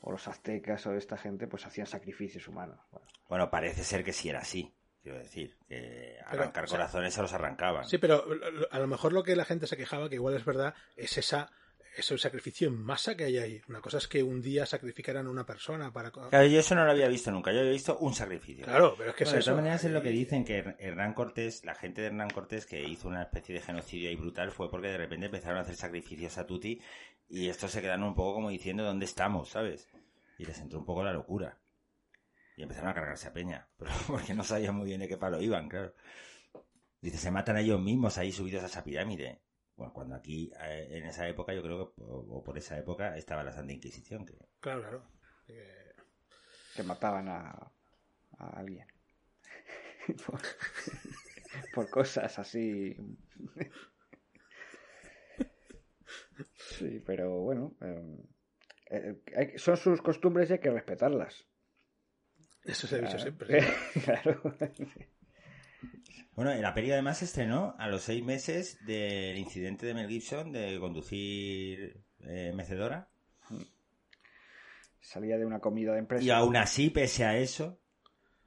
o los aztecas o esta gente pues hacían sacrificios humanos. Bueno, Bueno, parece ser que sí era así. Quiero decir, que Pero, arrancar o sea, corazones se los arrancaban. Sí, pero a lo mejor lo que la gente se quejaba, que igual es verdad, es esa ese sacrificio en masa que hay ahí. Una cosa es que un día sacrificaran a una persona para... Claro, yo eso no lo había visto nunca. Yo había visto un sacrificio. Claro, pero es que Bueno, es de todas eso. maneras es lo que dicen que Her- Hernán Cortés, la gente de Hernán Cortés que hizo una especie de genocidio ahí brutal fue porque de repente empezaron a hacer sacrificios a Tuti y estos se quedaron un poco como diciendo dónde estamos, ¿sabes? Y les entró un poco la locura. Y empezaron a cargarse a Peña, [laughs] pero porque no sabían muy bien de qué palo iban, claro. Dice, se matan a ellos mismos ahí subidos a esa pirámide. Bueno, cuando aquí, eh, en esa época, yo creo que, o o por esa época, estaba la Santa Inquisición, que Claro, claro. Eh, que mataban a, a alguien. [laughs] por, por cosas así. [laughs] sí, pero bueno. eh, eh, son sus costumbres y hay que respetarlas. Eso se ha dicho Ah, siempre. [laughs] sí. claro. Bueno, la peli además se estrenó a los seis meses del incidente de Mel Gibson de conducir eh, mecedora. Salía de una comida de empresa. Y aún así, pese a eso,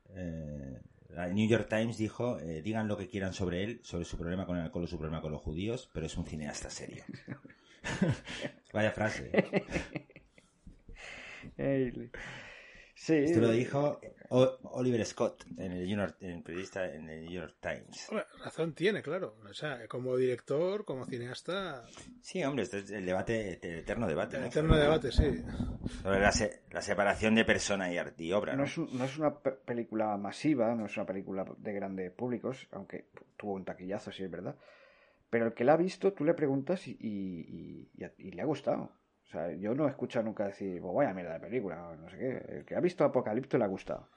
eh, la New York Times dijo, eh, digan lo que quieran sobre él, sobre su problema con el alcohol o su problema con los judíos, pero es un cineasta serio. [laughs] Vaya frase. ¿Eh? Sí. Esto lo dijo O- Oliver Scott, en el, New York, en el periodista en el New York Times. Hombre, razón tiene, claro. O sea, como director, como cineasta, Sí, hombre, este es el debate, el eterno debate. el ¿no? eterno debate, sí. Sobre la, se- la separación de persona y, arte y obra. No ¿no? es, un- no es una pe- película masiva, no es una película de grandes públicos, aunque tuvo un taquillazo, sí es verdad. Pero el que la ha visto, tú le preguntas y, y- y- y le ha gustado. O sea, yo no he escuchado nunca decir, pues vaya mierda de película, o no sé qué. El que ha visto Apocalipto le ha gustado.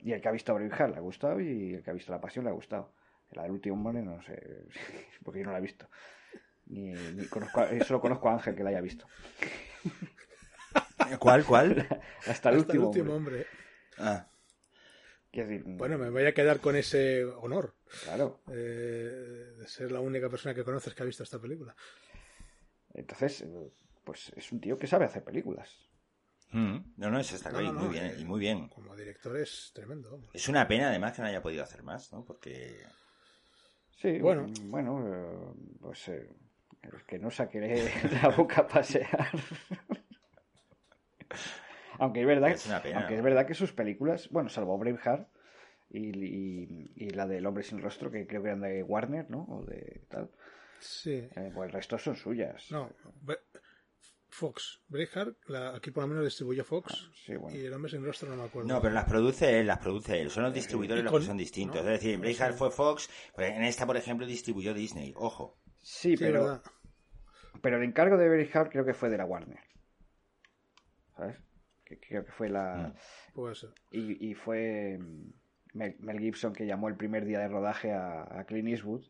Y el que ha visto Braveheart le ha gustado y el que ha visto La Pasión le ha gustado. La del último hombre no sé, [laughs] porque yo no la he visto. Ni, ni conozco a- solo conozco a Ángel que la haya visto. [laughs] ¿Cuál, cuál? Hasta el Hasta el último, último hombre. hombre. Ah, Quiero decir, Bueno, me voy a quedar con ese honor claro. eh, de ser la única persona que conoces que ha visto esta película. Entonces, eh, pues es un tío que sabe hacer películas. mm, no, no, eso está No, muy no, bien, eh, y muy bien. Como director es tremendo. Es una pena además que no haya podido hacer más, ¿no? Porque Sí, Bueno. bueno, eh, pues eh, el que no saque [laughs] la boca a pasear. [laughs] aunque es verdad, Es una pena. aunque es verdad que sus películas, bueno, salvo Braveheart y, y, y la del hombre sin rostro, que creo que eran de Warner, ¿no? O de tal, Sí. eh, pues el resto son suyas. No, Fox. Braveheart, la, aquí por lo menos distribuyó Fox. Sí, bueno. Y el hombre sin rostro no me acuerdo. No, pero las produce él, las produce él. Son los distribuidores y los que son distintos. ¿no? Es decir, sé. fue Fox, pues en esta, por ejemplo, distribuyó Disney. Ojo. Sí, Sí, pero, verdad. pero el encargo de Braveheart creo que fue de la Warner. ¿Sabes? Que creo que fue la... Mm. Puede ser. Y, y fue mm, Mel, Mel Gibson que llamó el primer día de rodaje a, a Clint Eastwood.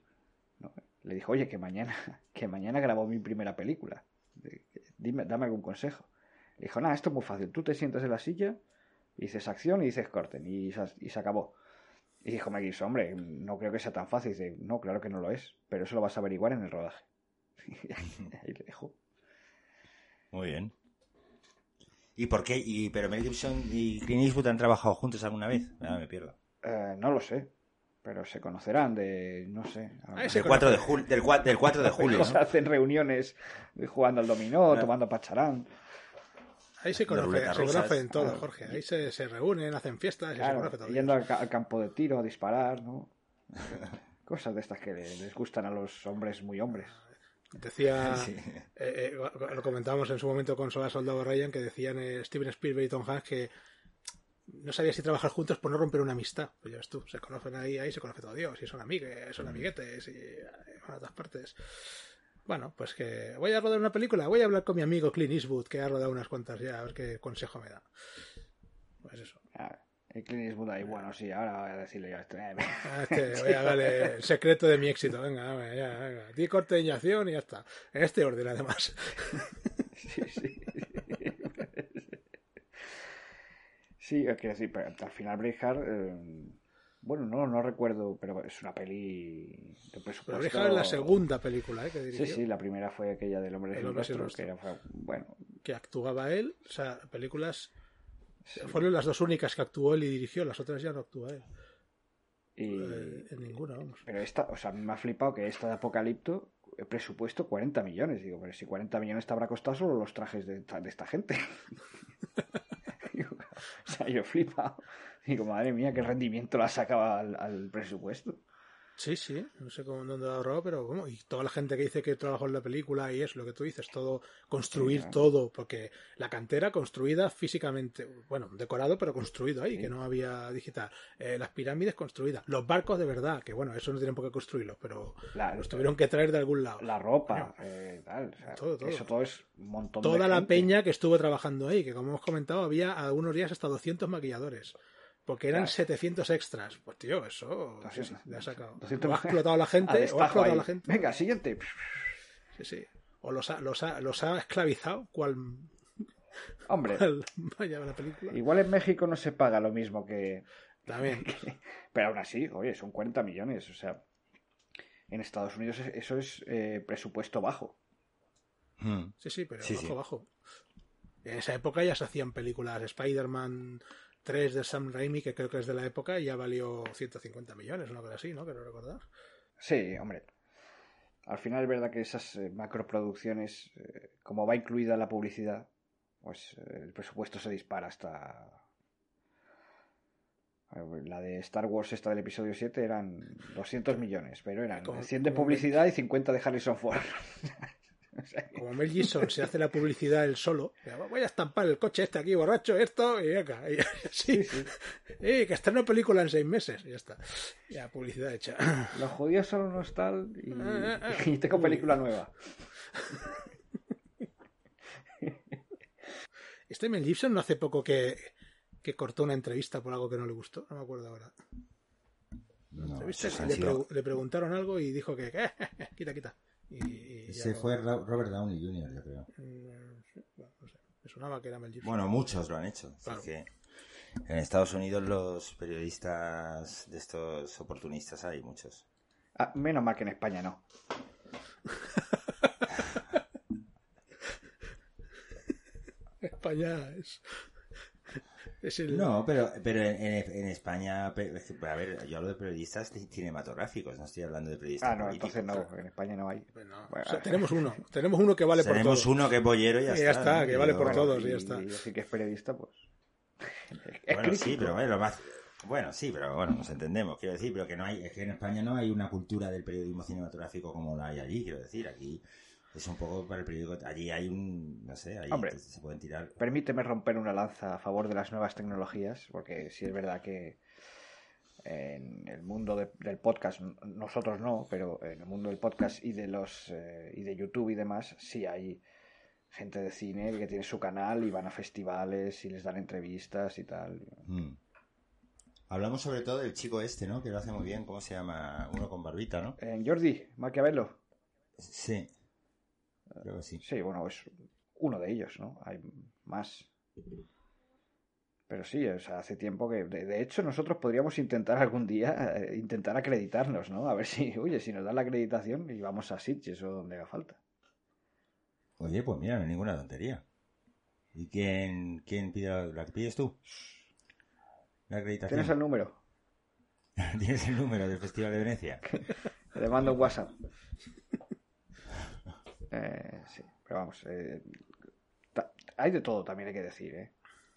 ¿no? Le dijo, oye, que mañana, [laughs] que mañana grabó mi primera película. Dime, dame algún consejo. Le dijo, nada, esto es muy fácil. Tú te sientas en la silla, y dices acción y dices corten. Y se, y se acabó. Y dijo Gibson, hombre, no creo que sea tan fácil. Dice, no, claro que no lo es. Pero eso lo vas a averiguar en el rodaje. Y [laughs] ahí le dejó. Muy bien. ¿Y por qué? Y, ¿Pero Mel Gibson y Clint Eastwood han trabajado juntos alguna vez? Ah, me pierdo. Eh, no lo sé. Pero se conocerán de, no sé. Ah, Del 4 de, jul- del, cua- del 4 de julio, [laughs] hacen reuniones jugando al dominó, tomando pacharán. Ahí se, conoce, ruletas se conocen todo, Claro. Jorge. Ahí se, se reúnen, hacen fiestas y se Claro, conoce todo. yendo al, ca- al campo de tiro a disparar, ¿no? [laughs] Cosas de estas que le- les gustan a los hombres muy hombres. Decía, [laughs] Sí. eh, eh, lo comentábamos en su momento con Sola Soldado Ryan, que decían eh, Steven Spielberg y Tom Hanks que no sabía si trabajar juntos por no romper una amistad. Pues ya ves tú, se conocen ahí, ahí se conoce todo Dios, y son amigues, son amiguetes, y van a todas partes. Bueno, pues que voy a rodar una película, voy a hablar con mi amigo Clint Eastwood, que ha rodado unas cuantas ya, a ver qué consejo me da. Pues eso. Ah, el Clint Eastwood ahí, bueno, sí, ahora voy a decirle yo esto. Eh. Ah, este, voy a darle el secreto de mi éxito. Venga, venga, ya, venga. Di corte de y ya está. En este orden, además. [laughs] Sí, sí. Sí, es que decir, pero al final Braveheart, eh, bueno, no, no recuerdo, pero es una peli de presupuesto. Braveheart es la segunda película ¿eh? que dirigió. Sí, sí, la primera fue aquella del hombre hombre rostro. que era, bueno, Que actuaba él. O sea, películas. Fueron las dos únicas que actuó él y dirigió, las otras ya no actúa él. y, Eh, en ninguna, vamos. pero esta, o sea, me ha flipado que esta de Apocalipto, el presupuesto 40 millones, digo, pero si 40 millones te habrá costado solo los trajes de, de esta gente. [laughs] [laughs] O sea, yo flipado. Digo, madre mía, qué rendimiento la sacaba al presupuesto. Sí, sí, no sé cómo dónde lo ha ahorrado, pero ¿cómo? Y toda la gente que dice que trabajó en la película y es lo que tú dices, todo, construir Sí, todo, porque la cantera construida físicamente, bueno, decorado, pero construido ahí, que no había digital. Eh, las pirámides construidas, los barcos de verdad, que bueno, eso no tienen por qué construirlos, pero La, los tuvieron que traer de algún lado. la ropa, eh, tal. o sea, Todo, todo. Eso todo es un montón de Toda la gente. peña que estuvo trabajando ahí, que como hemos comentado, había algunos días hasta 200 maquilladores. Porque eran Claro. 700 extras. Pues tío, eso sí, 200, sí, le ha sacado. 200 o ha [laughs] explotado a la A gente, o ha explotado a la gente. Venga, siguiente. Sí, sí. O los ha, los ha, los ha esclavizado, cual, Hombre, cual vaya la película. igual en México no se paga lo mismo que, También. [laughs] Pero aún así, oye, son 40 millones. O sea, en Estados Unidos es- eso es eh, presupuesto bajo. Hmm. Sí, sí, pero Sí, bajo, sí. bajo. En esa época ya se hacían películas. Spider-Man 3 de Sam Raimi, que creo que es de la época, y ya valió 150 millones, una cosa así, ¿no? Quiero recordar. Sí, hombre. Al final es verdad que esas eh, macroproducciones, eh, como va incluida la publicidad, pues eh, el presupuesto se dispara hasta... Eh, La de Star Wars, esta del episodio 7, eran 200 millones, pero eran Como- 100 de publicidad y 50 de Harrison Ford. [laughs] O sea, Como Mel Gibson se hace la publicidad él solo, voy a estampar el coche este aquí borracho, esto, y acá. Y [laughs] así. Eh, que estreno película en seis meses, y ya está. Ya, publicidad hecha. [laughs] Los judíos son unos tal y, Ah, ah, ah. [laughs] y tengo película nueva. Este Mel Gibson no hace poco que, que cortó una entrevista por algo que no le gustó, no me acuerdo ahora. No, Le, sido- le preguntaron algo y dijo que "Eh, quita, quita. Y, Ese fue Ro- Robert Downey Jr., yo creo. Mm, bueno, no sé. Me sonaba que era Mel Gibson. Bueno, muchos lo han hecho. Así Claro. que en Estados Unidos los periodistas de estos oportunistas hay muchos. Ah, menos mal que en España no. [laughs] España es. Es el. No, pero, pero en, en- España, a ver, yo hablo de periodistas ci- cinematográficos, no estoy hablando de periodistas Ah, no, políticos. entonces no, en España no hay. Pues no. Bueno, O sea, tenemos uno. Tenemos uno que vale por Tenemos todo. uno que es bollero y ya, Y ya está, ¿no? que vale por todo. todos, y, ya está. y decir que es periodista, pues. [laughs] Es Bueno, sí, pero bueno, lo más... Bueno, sí, pero bueno, nos entendemos, quiero decir, pero que no hay, es que en España no hay una cultura del periodismo cinematográfico como la hay allí, quiero decir, aquí es un poco para el periódico, allí hay un, no sé, ahí Hombre. se pueden tirar. Permíteme romper una lanza a favor de las nuevas tecnologías, porque sí es verdad que en el mundo de- del podcast, nosotros no, pero en el mundo del podcast y de los eh, y de YouTube y demás, sí hay gente de cine que tiene su canal y van a festivales y les dan entrevistas y tal. Mm. Hablamos sobre todo del chico este, ¿no? Que lo hace muy bien, ¿cómo se llama? Uno con barbita, ¿no? En Jordi, Maquiavelo. Sí. Creo que sí. Sí, bueno, es uno de ellos, ¿no? Hay más. Pero sí, o sea, hace tiempo que... De, de hecho, nosotros podríamos intentar algún día, eh, intentar acreditarnos, ¿no? A ver si, [laughs] oye, si nos dan la acreditación y vamos a Sitges o donde haga falta. Oye, pues mira, no hay ninguna tontería. ¿Y quién, quién pide la, la que pides tú? La acreditación. ¿Tienes el número? [laughs] ¿Tienes el número del Festival de Venecia? [laughs] Le mando un WhatsApp. Eh, sí, pero vamos. eh, hay de todo, también hay que decir, ¿eh?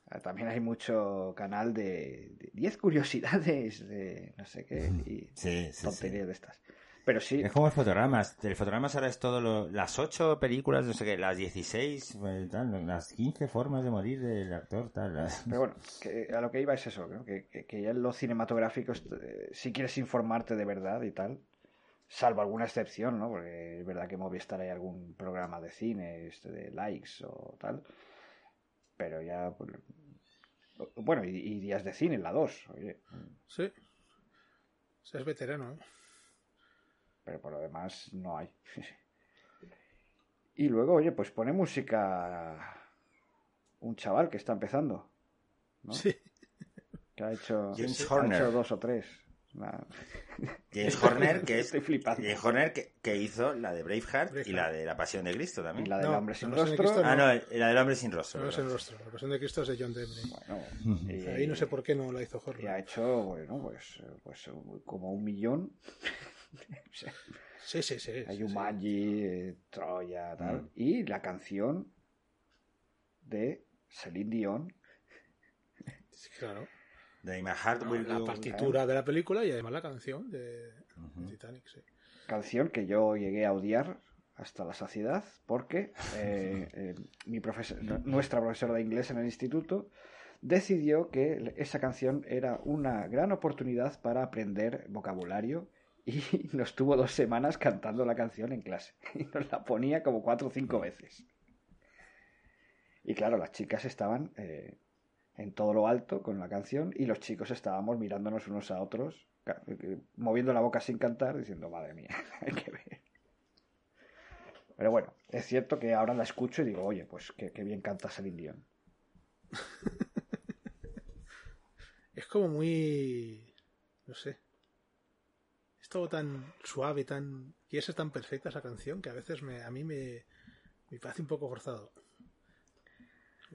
Ah, También hay mucho canal de de 10 curiosidades de no sé qué y Sí, sí, sí. tonterías de estas. Pero sí, Es como el fotogramas. El fotogramas ahora es todo lo, las ocho películas, no sé qué, las 16, eh, tal, las 15 formas de morir del actor, tal. las- Pero bueno, que a lo que iba es eso, ¿no? que, que, que ya en lo cinematográfico, eh, si quieres informarte de verdad y tal, Salvo alguna excepción, ¿no? Porque es verdad que Movistar hay algún programa de cine, este de likes o tal. Pero ya. pues, bueno, y, y días de cine, la 2, oye. Sí. O sea, es veterano, ¿eh? Pero por lo demás no hay. [laughs] y luego, oye, pues pone música un chaval que está empezando. ¿no? Sí. Que ha hecho, James ha Horner. hecho dos o tres. James [laughs] Horner, que es Estoy flipando. James Horner que, que hizo la de Braveheart, Braveheart. y la de La Pasión de Cristo Y también. la del No, hombre sin de rostro. Cristo Ah, no, la del hombre sin rostro. No el rostro. La pasión de Cristo es de John Debney. Bueno, y, Ahí no sé por qué no la hizo y ha Horner. hecho, bueno, pues, pues como un millón. Sí, sí, sí. Hay sí, sí. Jumanji, eh, Troya, tal. Mm. Y la canción de Celine Dion. Sí, Claro. De My Heart Will La Go- partitura de la película y además la canción de. Titanic, sí. Canción que yo llegué a odiar hasta la saciedad porque eh, eh, mi profesor, nuestra profesora de inglés en el instituto decidió que esa canción era una gran oportunidad para aprender vocabulario y [laughs] nos tuvo dos semanas cantando la canción en clase [laughs] y nos la ponía como cuatro o cinco veces. Y claro, las chicas estaban eh, en todo lo alto con la canción y los chicos estábamos mirándonos unos a otros, ca- eh, moviendo la boca sin cantar, diciendo, madre mía, [laughs] hay que ver. Pero bueno, es cierto que ahora la escucho y digo, oye, pues qué, bien canta Celine Dion. [laughs] Es como muy. No sé. Es todo tan suave, tan. Quiere ser tan perfecta esa canción que a veces me, a mí me, me parece un poco forzado.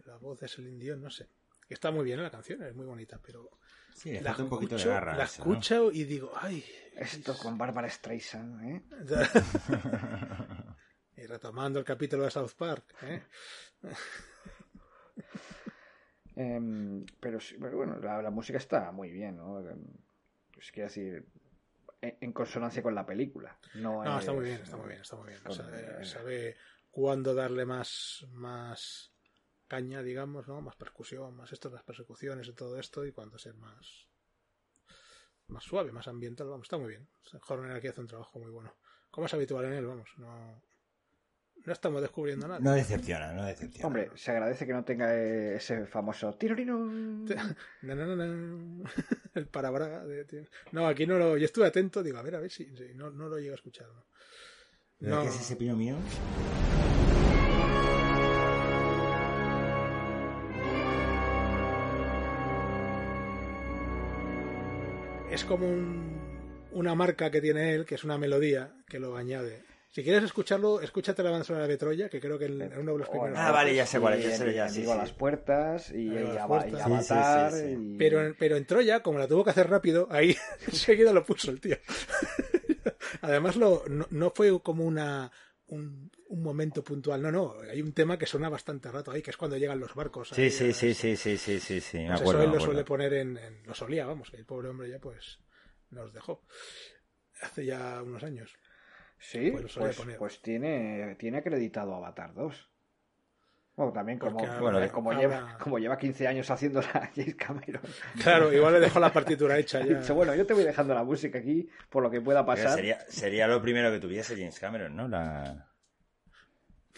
La voz de Celine Dion, no sé. Que está muy bien la canción, es muy bonita, pero. Sí, La falta un poquito de escucho, garra. la eso, ¿no? escucho y digo, ay. Esto con Bárbara Streisand, ¿eh? [laughs] y retomando el capítulo de South Park, ¿eh? [laughs] Em, pero, sí, pero bueno, la, la música está muy bien, ¿no? Em, Pues quiero decir, en, en consonancia con la película. No, No, está es- muy bien, está muy bien, está muy bien. con- Sabe, sabe cuándo darle más, más caña, digamos, ¿no? Más percusión, más esto, las persecuciones y todo esto, y cuándo ser más más suave, más ambiental, vamos, está muy bien. Horner aquí hace un trabajo muy bueno. Como es habitual en él, vamos, no, no estamos descubriendo nada. No decepciona, no decepciona. Hombre, se agradece que no tenga eh, ese famoso tirorino. [laughs] Na, na, na, na. [laughs] El parabraga de- No, aquí no lo. Yo estuve atento, digo, a ver, a ver si. si no, no lo llego a escuchar. ¿no? ¿Pero No. qué es ese pino mío? Es como un- una marca que tiene él, que es una melodía, que lo añade. Si quieres escucharlo, escúchate la banda sonora de Troya, que creo que en, en uno de los primeros. Ah, vale, ya sé cuál es, ya sé, ya, sí, las puertas y, A y puertas. y Avatar. sí, sí, sí. y- Pero, en- pero en Troya, como la tuvo que hacer rápido, ahí [laughs] enseguida lo puso el tío. [laughs] Además, lo, no, no fue como una un, un momento puntual, no, no. Hay un tema que suena bastante rato ahí, que es cuando llegan los barcos. Sí, sí, sí, sí, sí, sí, sí, sí, Pues acuerdo. eso él lo suele poner en, en- Lo solía, vamos, que el pobre hombre ya pues nos dejó. Hace ya unos años. Sí, Pues pues, pues tiene, tiene acreditado Avatar 2. Bueno, también como, Bueno, eh, como, ahora- lleva, como lleva 15 años haciendo la [laughs] James Cameron. Claro, igual le dejó la partitura hecha Ha ya. dicho, [laughs] bueno, yo te voy dejando la música aquí por lo que pueda pasar. Sería, sería lo primero que tuviese James Cameron, ¿no? La,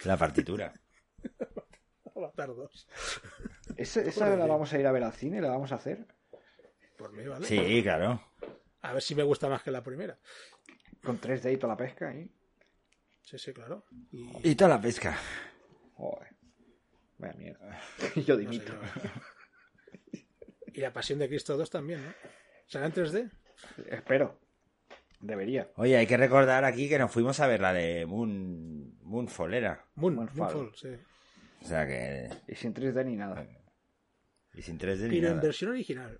la partitura. [laughs] Avatar 2. ¿Esa, esa la vamos a ir a ver al cine? ¿La vamos a hacer? Por mí, ¿vale? Sí, claro. A ver si me gusta más que la primera. Con 3D y toda la pesca ahí. Sí, sí, claro. Y, Y toda la pesca. Joder. Vaya mierda. [laughs] yo no sé, dimito. yo- y la Pasión de Cristo 2 también, ¿no? ¿Será en 3D? Espero. Debería. Oye, hay que recordar aquí que nos fuimos a ver la de Moon, Moonfall, era. Moon, Moonfall. Moonfall, sí. O sea que... Y sin 3D ni nada. Y sin 3D ni Pero en nada. versión original.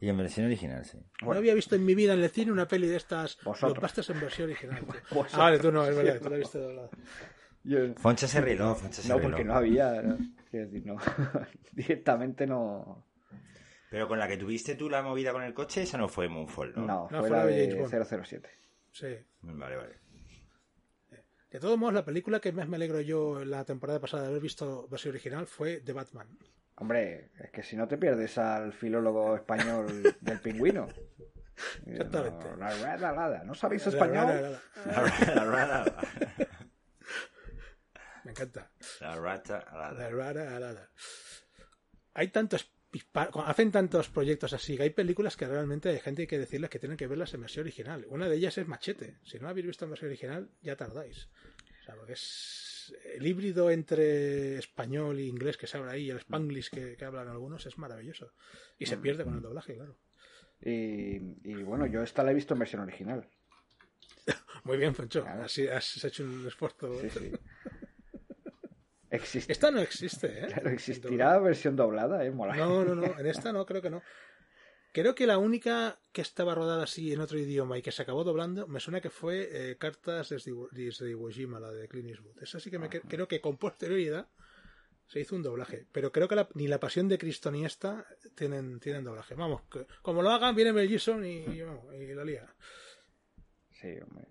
Y en versión original, sí. No había visto en mi vida en el cine una peli de estas Vosotros. blockbusters en versión original. [laughs] Ah, vale, tú no, es verdad, tú la has visto doblada. Yo- Foncha se riló, Foncha se no, riló. porque no había. no. Quiero decir, no. [laughs] Directamente no. Pero con la que tuviste tú la movida con el coche, esa no fue Moonfall, ¿no? No, No, fue fue la de de James 007. Sí. Vale, vale. De todos modos, la película que más me alegro yo la temporada pasada de haber visto versión original fue The Batman. Hombre, es que si no te pierdes al filólogo español [laughs] del pingüino. Exactamente. No, la rada alada. ¿No sabéis La español? rara, la- La rata. Me encanta. La rata alada. La rara alada. Hay tantos. Hacen tantos proyectos así que hay películas que realmente hay gente que decirles que tienen que verlas en versión original. Una de ellas es Machete. Si no la habéis visto en versión original, ya tardáis. O sea, porque es el híbrido entre español e inglés que se habla ahí y el spanglish que, que hablan algunos es maravilloso. Y se pierde con el doblaje, claro. Y, y bueno, yo esta la he visto en versión original. [laughs] Muy bien, Foncho. Claro. Así has hecho un esfuerzo. Sí, sí. [laughs] Existe, Esta no existe, ¿eh? claro, existirá versión doblada, ¿eh? Mola. No, no, no. En esta no, creo que no. Creo que la única que estaba rodada así en otro idioma y que se acabó doblando, me suena que fue eh, Cartas desde, Iwo- desde Iwo Jima, la de Clint Eastwood. Esa sí que me creo que con posterioridad se hizo un doblaje. Pero creo que la- ni La Pasión de Cristo ni esta tienen, tienen doblaje. Vamos, que como lo hagan, viene Mel Gibson y, y vamos, y la lía. Sí, hombre.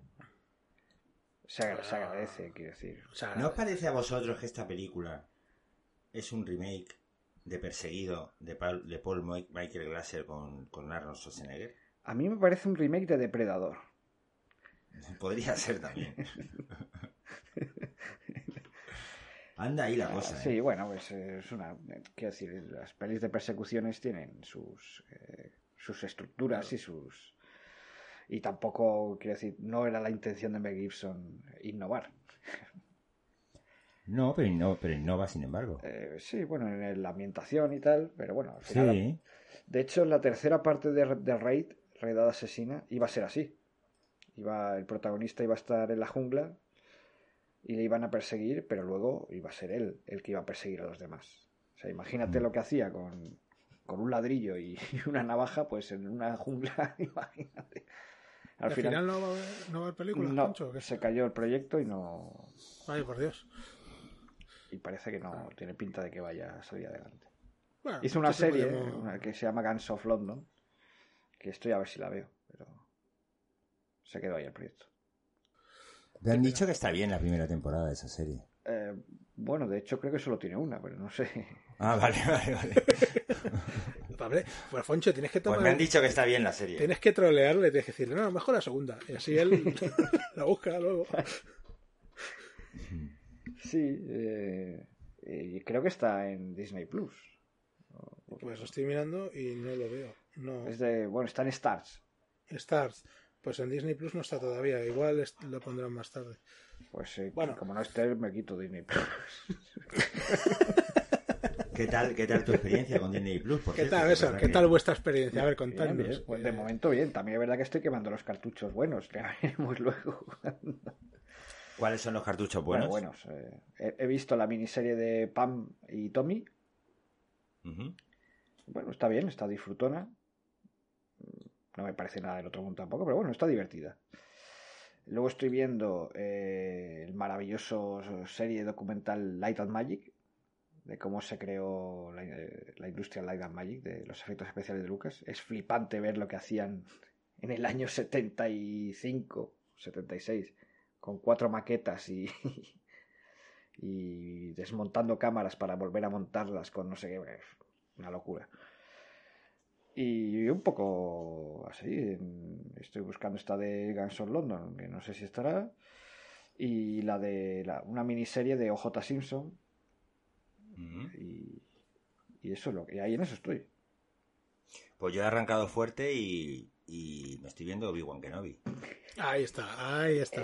Se, agra- se agradece, quiero decir. ¿No os parece a vosotros que esta película es un remake de Perseguido de Paul, de Paul Michael Glaser con, con Arnold Schwarzenegger? A mí me parece un remake de Depredador. [laughs] Podría ser también. [laughs] Anda ahí la cosa. ¿eh? Sí, bueno, pues eh, es una. eh, Quiero decir, las pelis de persecuciones tienen sus, eh, sus estructuras y sus. Y tampoco, quiero decir, no era la intención de Mel Gibson innovar. No, pero, no, pero innova, sin embargo. Eh, sí, bueno, en la ambientación y tal, pero bueno, al final. Sí. De hecho, la tercera parte de, de Raid, Redada Asesina, iba a ser así. Iba, el protagonista iba a estar en la jungla y le iban a perseguir, pero luego iba a ser él el que iba a perseguir a los demás. O sea, imagínate Mm. lo que hacía con, con un ladrillo y, y [laughs] una navaja, pues en una jungla, [laughs] imagínate. Al al final, final no va a haber, no va a haber película, no, se cayó el proyecto y no Ay, por Dios. y parece que no tiene pinta de que vaya a salir adelante. Bueno, Hizo una serie podemos- una que se llama Guns of London, que estoy a ver si la veo, pero se quedó ahí el proyecto. Me han dicho que está bien la primera temporada de esa serie. Eh, bueno, de hecho creo que solo tiene una, pero no sé. Ah, vale, [laughs] vale, vale. [laughs] Vale, pues Foncho, tienes que Pues tomar. me han dicho que está bien la serie. Tienes que trolearle, tienes que decirle, no, mejor la segunda. Y así él [laughs] la busca luego. Sí, eh, creo que está en Disney Plus. Pues lo estoy mirando y no lo veo. No. Es de, bueno, está en Stars. Stars. Pues en Disney Plus no está todavía. Igual lo pondrán más tarde. Pues eh, Bueno. como no esté, me quito Disney Plus. [laughs] ¿Qué tal, ¿Qué tal tu experiencia con Disney Plus? Por ¿Qué cierto? tal eso? ¿Qué que- tal vuestra experiencia? A ver, bien, pues de momento bien. También es verdad que estoy quemando los cartuchos buenos, que [laughs] veremos luego. ¿Cuáles son los cartuchos Bueno, buenos? buenos. eh, he, he visto la miniserie de Pam y Tommy. Bueno, está bien, está disfrutona. No me parece nada del otro mundo tampoco, pero bueno, está divertida. Luego estoy viendo eh, el maravilloso serie documental Light and Magic, de cómo se creó la, eh, industria Light and Magic, de los efectos especiales de Lucas. Es flipante ver lo que hacían en el año 75, 76, con cuatro maquetas y, [laughs] y desmontando cámaras para volver a montarlas con no sé qué. Una locura. Y un poco así. Estoy buscando esta de Guns of London, que no sé si estará. Y la de una miniserie de OJ Simpson. Y, y eso es lo que. Ahí en eso estoy. Pues yo he arrancado fuerte y, y me estoy viendo Obi-Wan Kenobi. Ahí está, ahí está.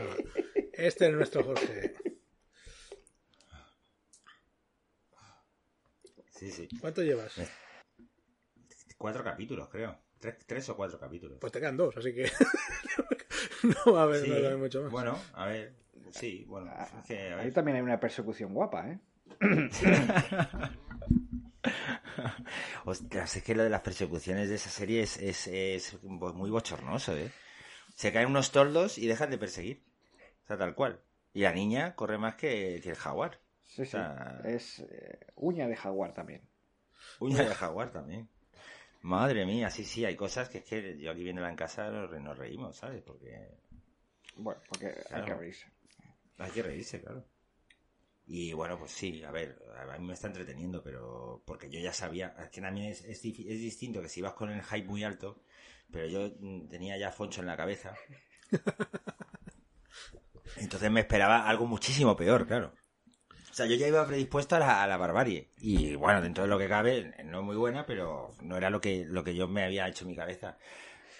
Este es nuestro Jorge. Sí, sí. ¿Cuánto llevas? Cuatro capítulos, creo. Tres, tres o cuatro capítulos. Pues te quedan dos, así que [laughs] no va a haber, Sí. mucho más. Bueno, a ver. Sí, bueno. es que, a Ahí también hay una persecución guapa, ¿eh? [coughs] Ostras, es que lo de las persecuciones de esa serie es, es, es muy bochornoso, ¿eh? Se caen unos toldos y dejan de perseguir. O sea, tal cual. Y la niña corre más que, que el jaguar. Sí, sea- Es eh, uña de jaguar también. Uña de jaguar también. Madre mía, sí, sí, hay cosas que es que yo aquí viéndola en casa nos, re- nos reímos, ¿sabes? Porque Bueno, porque hay que reírse. hay que reírse, claro. Y bueno, pues sí, a ver, a mí me está entreteniendo, pero porque yo ya sabía, es que también es, es, distinto que si vas con el hype muy alto, pero yo mm, tenía ya Foncho en la cabeza. [laughs] Entonces me esperaba algo muchísimo peor, claro. O sea, yo ya iba predispuesto a la, a la barbarie. Y bueno, dentro de lo que cabe, no muy buena, pero no era lo que, lo que yo me había hecho en mi cabeza.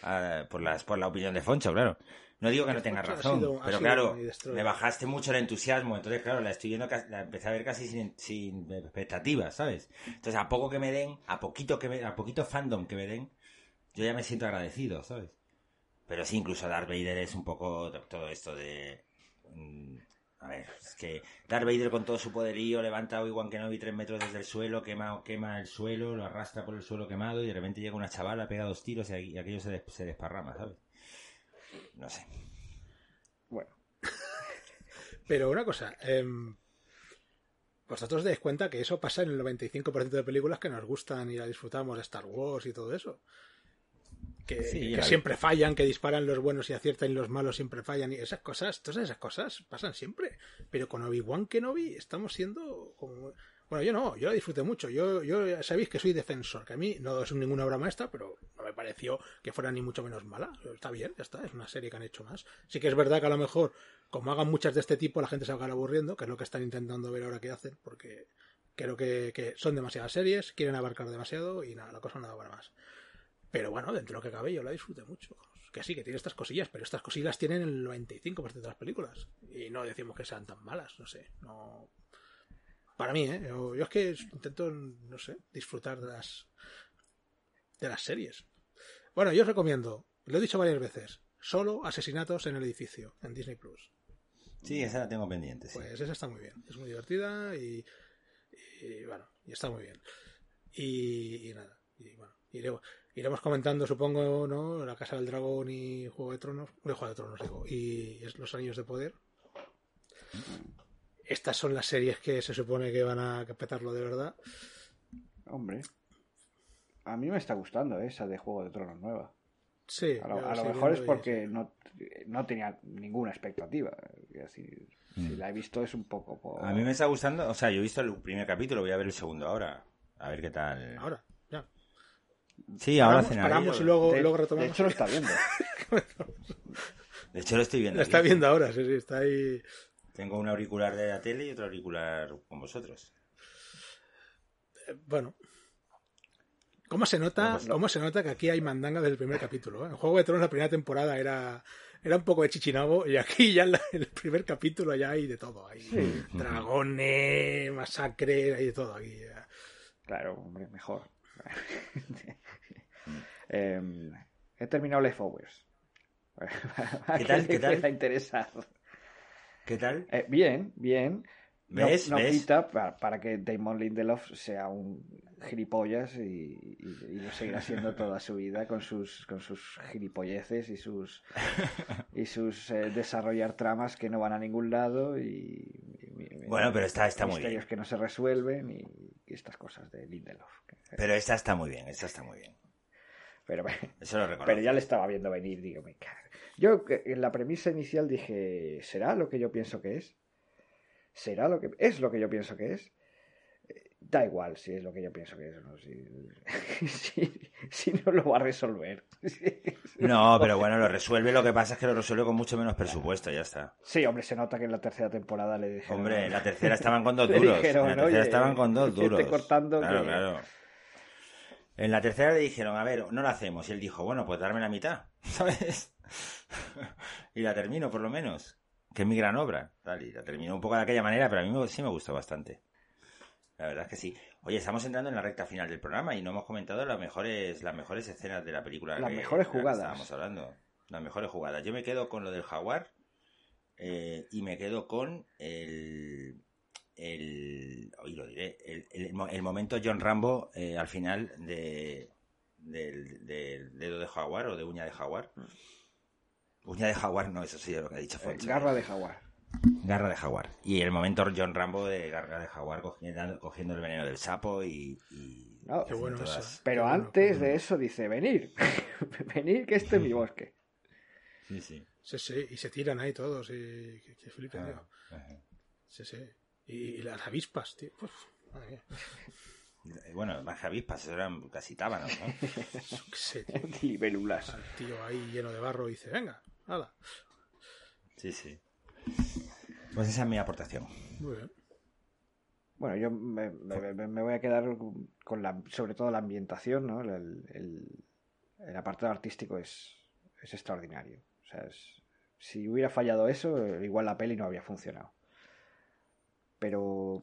ah, por, las, por la opinión de Foncho, claro. No digo que no tengas razón, sido- pero claro, me bajaste mucho el entusiasmo. Entonces, claro, la estoy viendo, la empecé a ver casi sin, sin expectativas, ¿sabes? Entonces, a poco que me den, a poquito que me, a poquito fandom que me den, yo ya me siento agradecido, ¿sabes? Pero sí, incluso Darth Vader es un poco to- todo esto de... mm, A ver, es que Darth Vader con todo su poderío levanta a Obi-Wan Kenobi tres metros desde el suelo, quema, quema el suelo, lo arrastra por el suelo quemado y de repente llega una chavala, pega dos tiros y aquello se, des- se desparrama, ¿sabes? No sé. Bueno, [laughs] Pero una cosa, em, vosotros dais cuenta que eso pasa en el 95% de películas que nos gustan y la disfrutamos de Star Wars y todo eso. Que, Sí, que siempre fallan, que disparan los buenos y aciertan y los malos siempre fallan. Y esas cosas, todas esas cosas pasan siempre. Pero con Obi-Wan Kenobi estamos siendo como... Bueno, yo no, yo la disfruté mucho. Yo, yo sabéis que soy defensor, que a mí no es ninguna obra maestra, pero no me pareció que fuera ni mucho menos mala. Está bien, ya está, es una serie que han hecho más. Sí que es verdad que a lo mejor, como hagan muchas de este tipo, la gente se va a acabar aburriendo, que es lo que están intentando ver ahora que hacen, porque creo que, son demasiadas series, quieren abarcar demasiado y nada, la cosa no da para más. Pero bueno, dentro de lo que cabe, yo la disfruté mucho. Que sí, que tiene estas cosillas, pero estas cosillas tienen el 95% de las películas. Y no decimos que sean tan malas, no sé. No... Para mí, ¿eh? Yo, yo es que intento, no sé, disfrutar de las, de las series. Bueno, yo os recomiendo, lo he dicho varias veces, solo asesinatos en el edificio, en Disney Plus. Sí, esa la tengo pendiente, sí. Pues esa está muy bien. Es muy divertida y, y, bueno, y está muy bien. Y, y nada. Y bueno, iremos, iremos comentando, supongo, ¿no? La Casa del Dragón y Juego de Tronos. No, Juego de Tronos, digo. Y es Los Años de Poder. Estas son las series que se supone que van a petarlo de verdad. hombre. A mí me está gustando esa de Juego de Tronos nueva. Sí. A lo, a mejor es porque no, no tenía ninguna expectativa. Así, Si la he visto es un poco por... Mm. A mí me está gustando, o sea, yo he visto el primer capítulo, voy a ver el segundo ahora. A ver qué tal. Ahora, ya. Sí, ahora Paramos, paramos y luego, de, luego de retomamos. hecho lo está viendo. [laughs] De hecho, lo estoy viendo. Lo está aquí. viendo ahora, sí, sí, está ahí. Tengo un auricular de la tele y otro auricular con vosotros. Eh, Bueno. ¿Cómo se nota, no. cómo se nota que aquí hay mandanga desde el primer capítulo? eh? En Juego de Tronos la primera temporada era, era un poco de chichinabo y aquí ya en, la- en el primer capítulo ya hay de todo. Hay Sí. dragones, masacre, hay de todo aquí. ya. Claro, hombre, mejor. [laughs] Em, he terminado Leftovers. ¿A [laughs] ¿Qué tal? ¿Qué tal? pueda interesar? ¿Qué tal? Eh, bien, bien. No- ¿Ves? No, para, para que Damon Lindelof sea un gilipollas y, y- y lo seguirá siendo toda su vida con sus con sus gilipolleces y sus y sus eh, desarrollar tramas que no van a ningún lado y, y- Bueno, pero está, está muy misterios bien. que no se resuelven y, y estas cosas de Lindelof. Pero esta está muy bien, esta está muy bien. Pero, Eso lo pero ya le estaba viendo venir, digo, me cago. Yo eh, en la premisa inicial dije, ¿será lo que yo pienso que es? ¿Será lo que es lo que yo pienso que es? Eh, Da igual si es lo que yo pienso que es o no. Si, [laughs] si- si no lo va a resolver. [laughs] No, pero bueno, lo resuelve. Lo que pasa es que lo resuelve con mucho menos presupuesto, ya está. Sí, hombre, se nota que en la tercera temporada le dijeron. Hombre, en la tercera [laughs] estaban con dos duros. dijeron, en la tercera "Oye, estaban con dos duros. cortando claro, que- claro. En la tercera le dijeron, a ver, no la hacemos. Y él dijo, bueno, pues darme la mitad, [laughs] ¿sabes? y la termino, por lo menos. Que es mi gran obra. Tal, y la terminó un poco de aquella manera, pero a mí me- sí me gustó bastante. La verdad es que sí. Oye, estamos entrando en la recta final del programa y no hemos comentado las mejores, las mejores escenas de la película. Las que- mejores de la jugadas. Estábamos hablando. Las mejores jugadas. Yo me quedo con lo del jaguar eh, y me quedo con el, el, hoy lo diré, el, el mo- el momento John Rambo eh, al final de, del, del dedo de jaguar o de uña de jaguar. Uña de jaguar, no, eso sí es lo que ha dicho Eh, Foncho. Garra de jaguar. Garra de jaguar. Y el momento John Rambo de garra de jaguar cogiendo, cogiendo el veneno del sapo y... y No, Qué bueno todas- eso. Pero Qué antes bueno. de eso dice, venir. [laughs] venir que este es mi bosque. Sí, sí. Sí, sí, y se tiran ahí todos. Y, que, que. Ajá. Sí, sí. Y, las avispas, tío. Uf, madre mía. Eh, Bueno, más que avispas, eran casi tábanos, ¿no? [laughs] Qué sé, tío. [laughs] Libélulas. Al tío ahí lleno de barro dice, venga, nada. Sí, sí. Pues esa es mi aportación. Muy bien. Bueno, yo me, me- me- me voy a quedar con la, sobre todo la ambientación, ¿no? El, el- el apartado artístico es, es extraordinario. O sea, es- si hubiera fallado eso, igual la peli no habría funcionado. Pero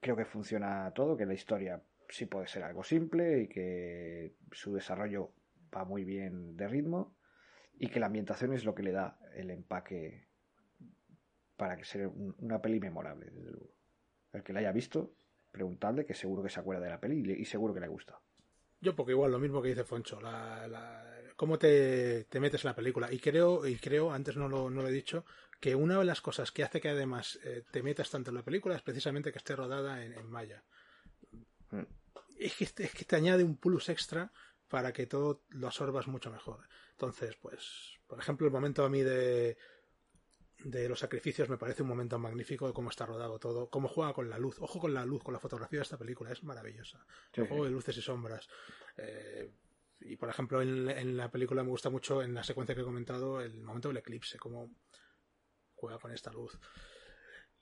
creo que funciona todo, que la historia sí puede ser algo simple y que su desarrollo va muy bien de ritmo y que la ambientación es lo que le da el empaque para que sea un- una peli memorable, desde luego. El que la haya visto, preguntadle que seguro que se acuerda de la peli y seguro que le gusta. Yo porque igual lo mismo que dice Foncho, la, la- cómo te, te metes en la película. Y creo, y creo, antes no lo, no lo he dicho, que una de las cosas que hace que además eh, te metas tanto en la película es precisamente que esté rodada en, en maya. Mm. Es que, es que te añade un plus extra para que todo lo absorbas mucho mejor. Entonces, pues, por ejemplo, el momento a mí de, de los sacrificios me parece un momento magnífico de cómo está rodado todo, cómo juega con la luz. Ojo con la luz, con la fotografía de esta película, es maravillosa. Sí, el juego de luces y sombras. Eh, y por ejemplo, en, en la película me gusta mucho, en la secuencia que he comentado, el momento del eclipse, cómo juega con esta luz.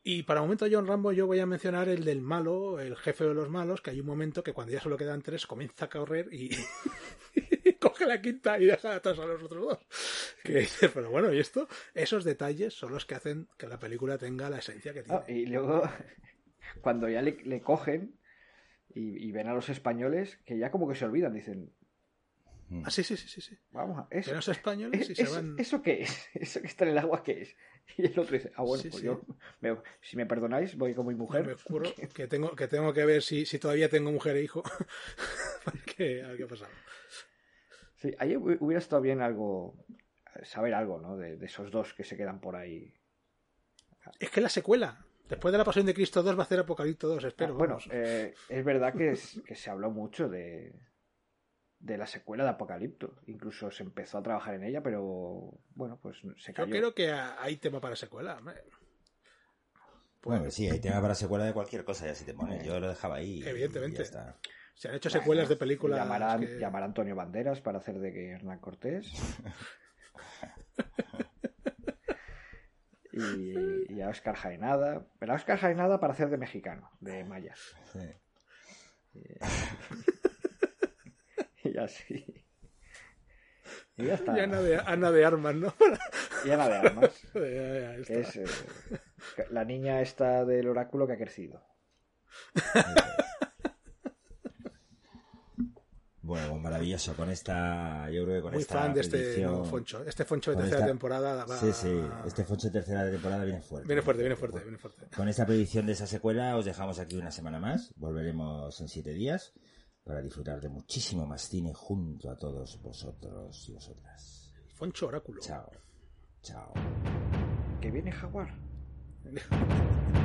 Y para el momento de John Rambo yo voy a mencionar el del malo, el jefe de los malos, que hay un momento que cuando ya solo quedan tres comienza a correr y [laughs] coge la quinta y deja atrás a los otros dos. Pero bueno, ¿y esto? Esos detalles son los que hacen que la película tenga la esencia que tiene. Ah, y luego, [laughs] cuando ya le, cogen y ven a los españoles, que ya como que se olvidan, dicen, Ah, sí, sí, sí, sí. sí. vamos a... Eso, Que los españoles es- y se eso, van... ¿Eso qué es? [laughs] ¿Eso que está en el agua qué es? [laughs] Y el otro dice, ah, bueno, Sí, pues sí. yo, me- si me perdonáis, voy con mi mujer. Me curro [laughs] que tengo que tengo que ver si, si todavía tengo mujer e hijo. Para que- a ver qué ha pasado. Sí, ahí hu- hubiera estado bien algo, saber algo, ¿no? De, de esos dos que se quedan por ahí. Es que la secuela, después de la Pasión de Cristo 2, va a hacer Apocalipto 2, espero. Ah, bueno, eh, es verdad que, es- que se habló mucho de, de la secuela de Apocalipto. Incluso se empezó a trabajar en ella, pero bueno, pues se Yo cayó. creo que hay tema para secuela. hombre. Bueno, sí, hay tema para secuela de cualquier cosa, ya si te pones. Yo lo dejaba ahí. y Evidentemente. ya está. Se han hecho secuelas de películas. Llamarán, que- llamará a Antonio Banderas para hacer de que Hernán Cortés. [laughs] y, y a Oscar Jaenada. Pero a Oscar Jaenada para hacer de mexicano, de mayas. Sí. [laughs] Y así. Y ya está. Y Ana de, Ana de Armas, ¿no? Y Ana de Armas. [laughs] Ya, ya, está. que es eh, la niña esta del oráculo que ha crecido. [laughs] Bueno, pues maravilloso. Con esta, yo creo que con Muy esta fan de este nuevo Foncho. Este Foncho de tercera esta- temporada va... Sí, sí. Este Foncho de tercera temporada viene fuerte. Viene fuerte, viene fuerte, viene fuerte. Con esta predicción de esa secuela os dejamos aquí una semana más. Volveremos en siete días para disfrutar de muchísimo más cine junto a todos vosotros y vosotras. Foncho Oráculo. Chao. Chao. Que viene Jaguar. [laughs]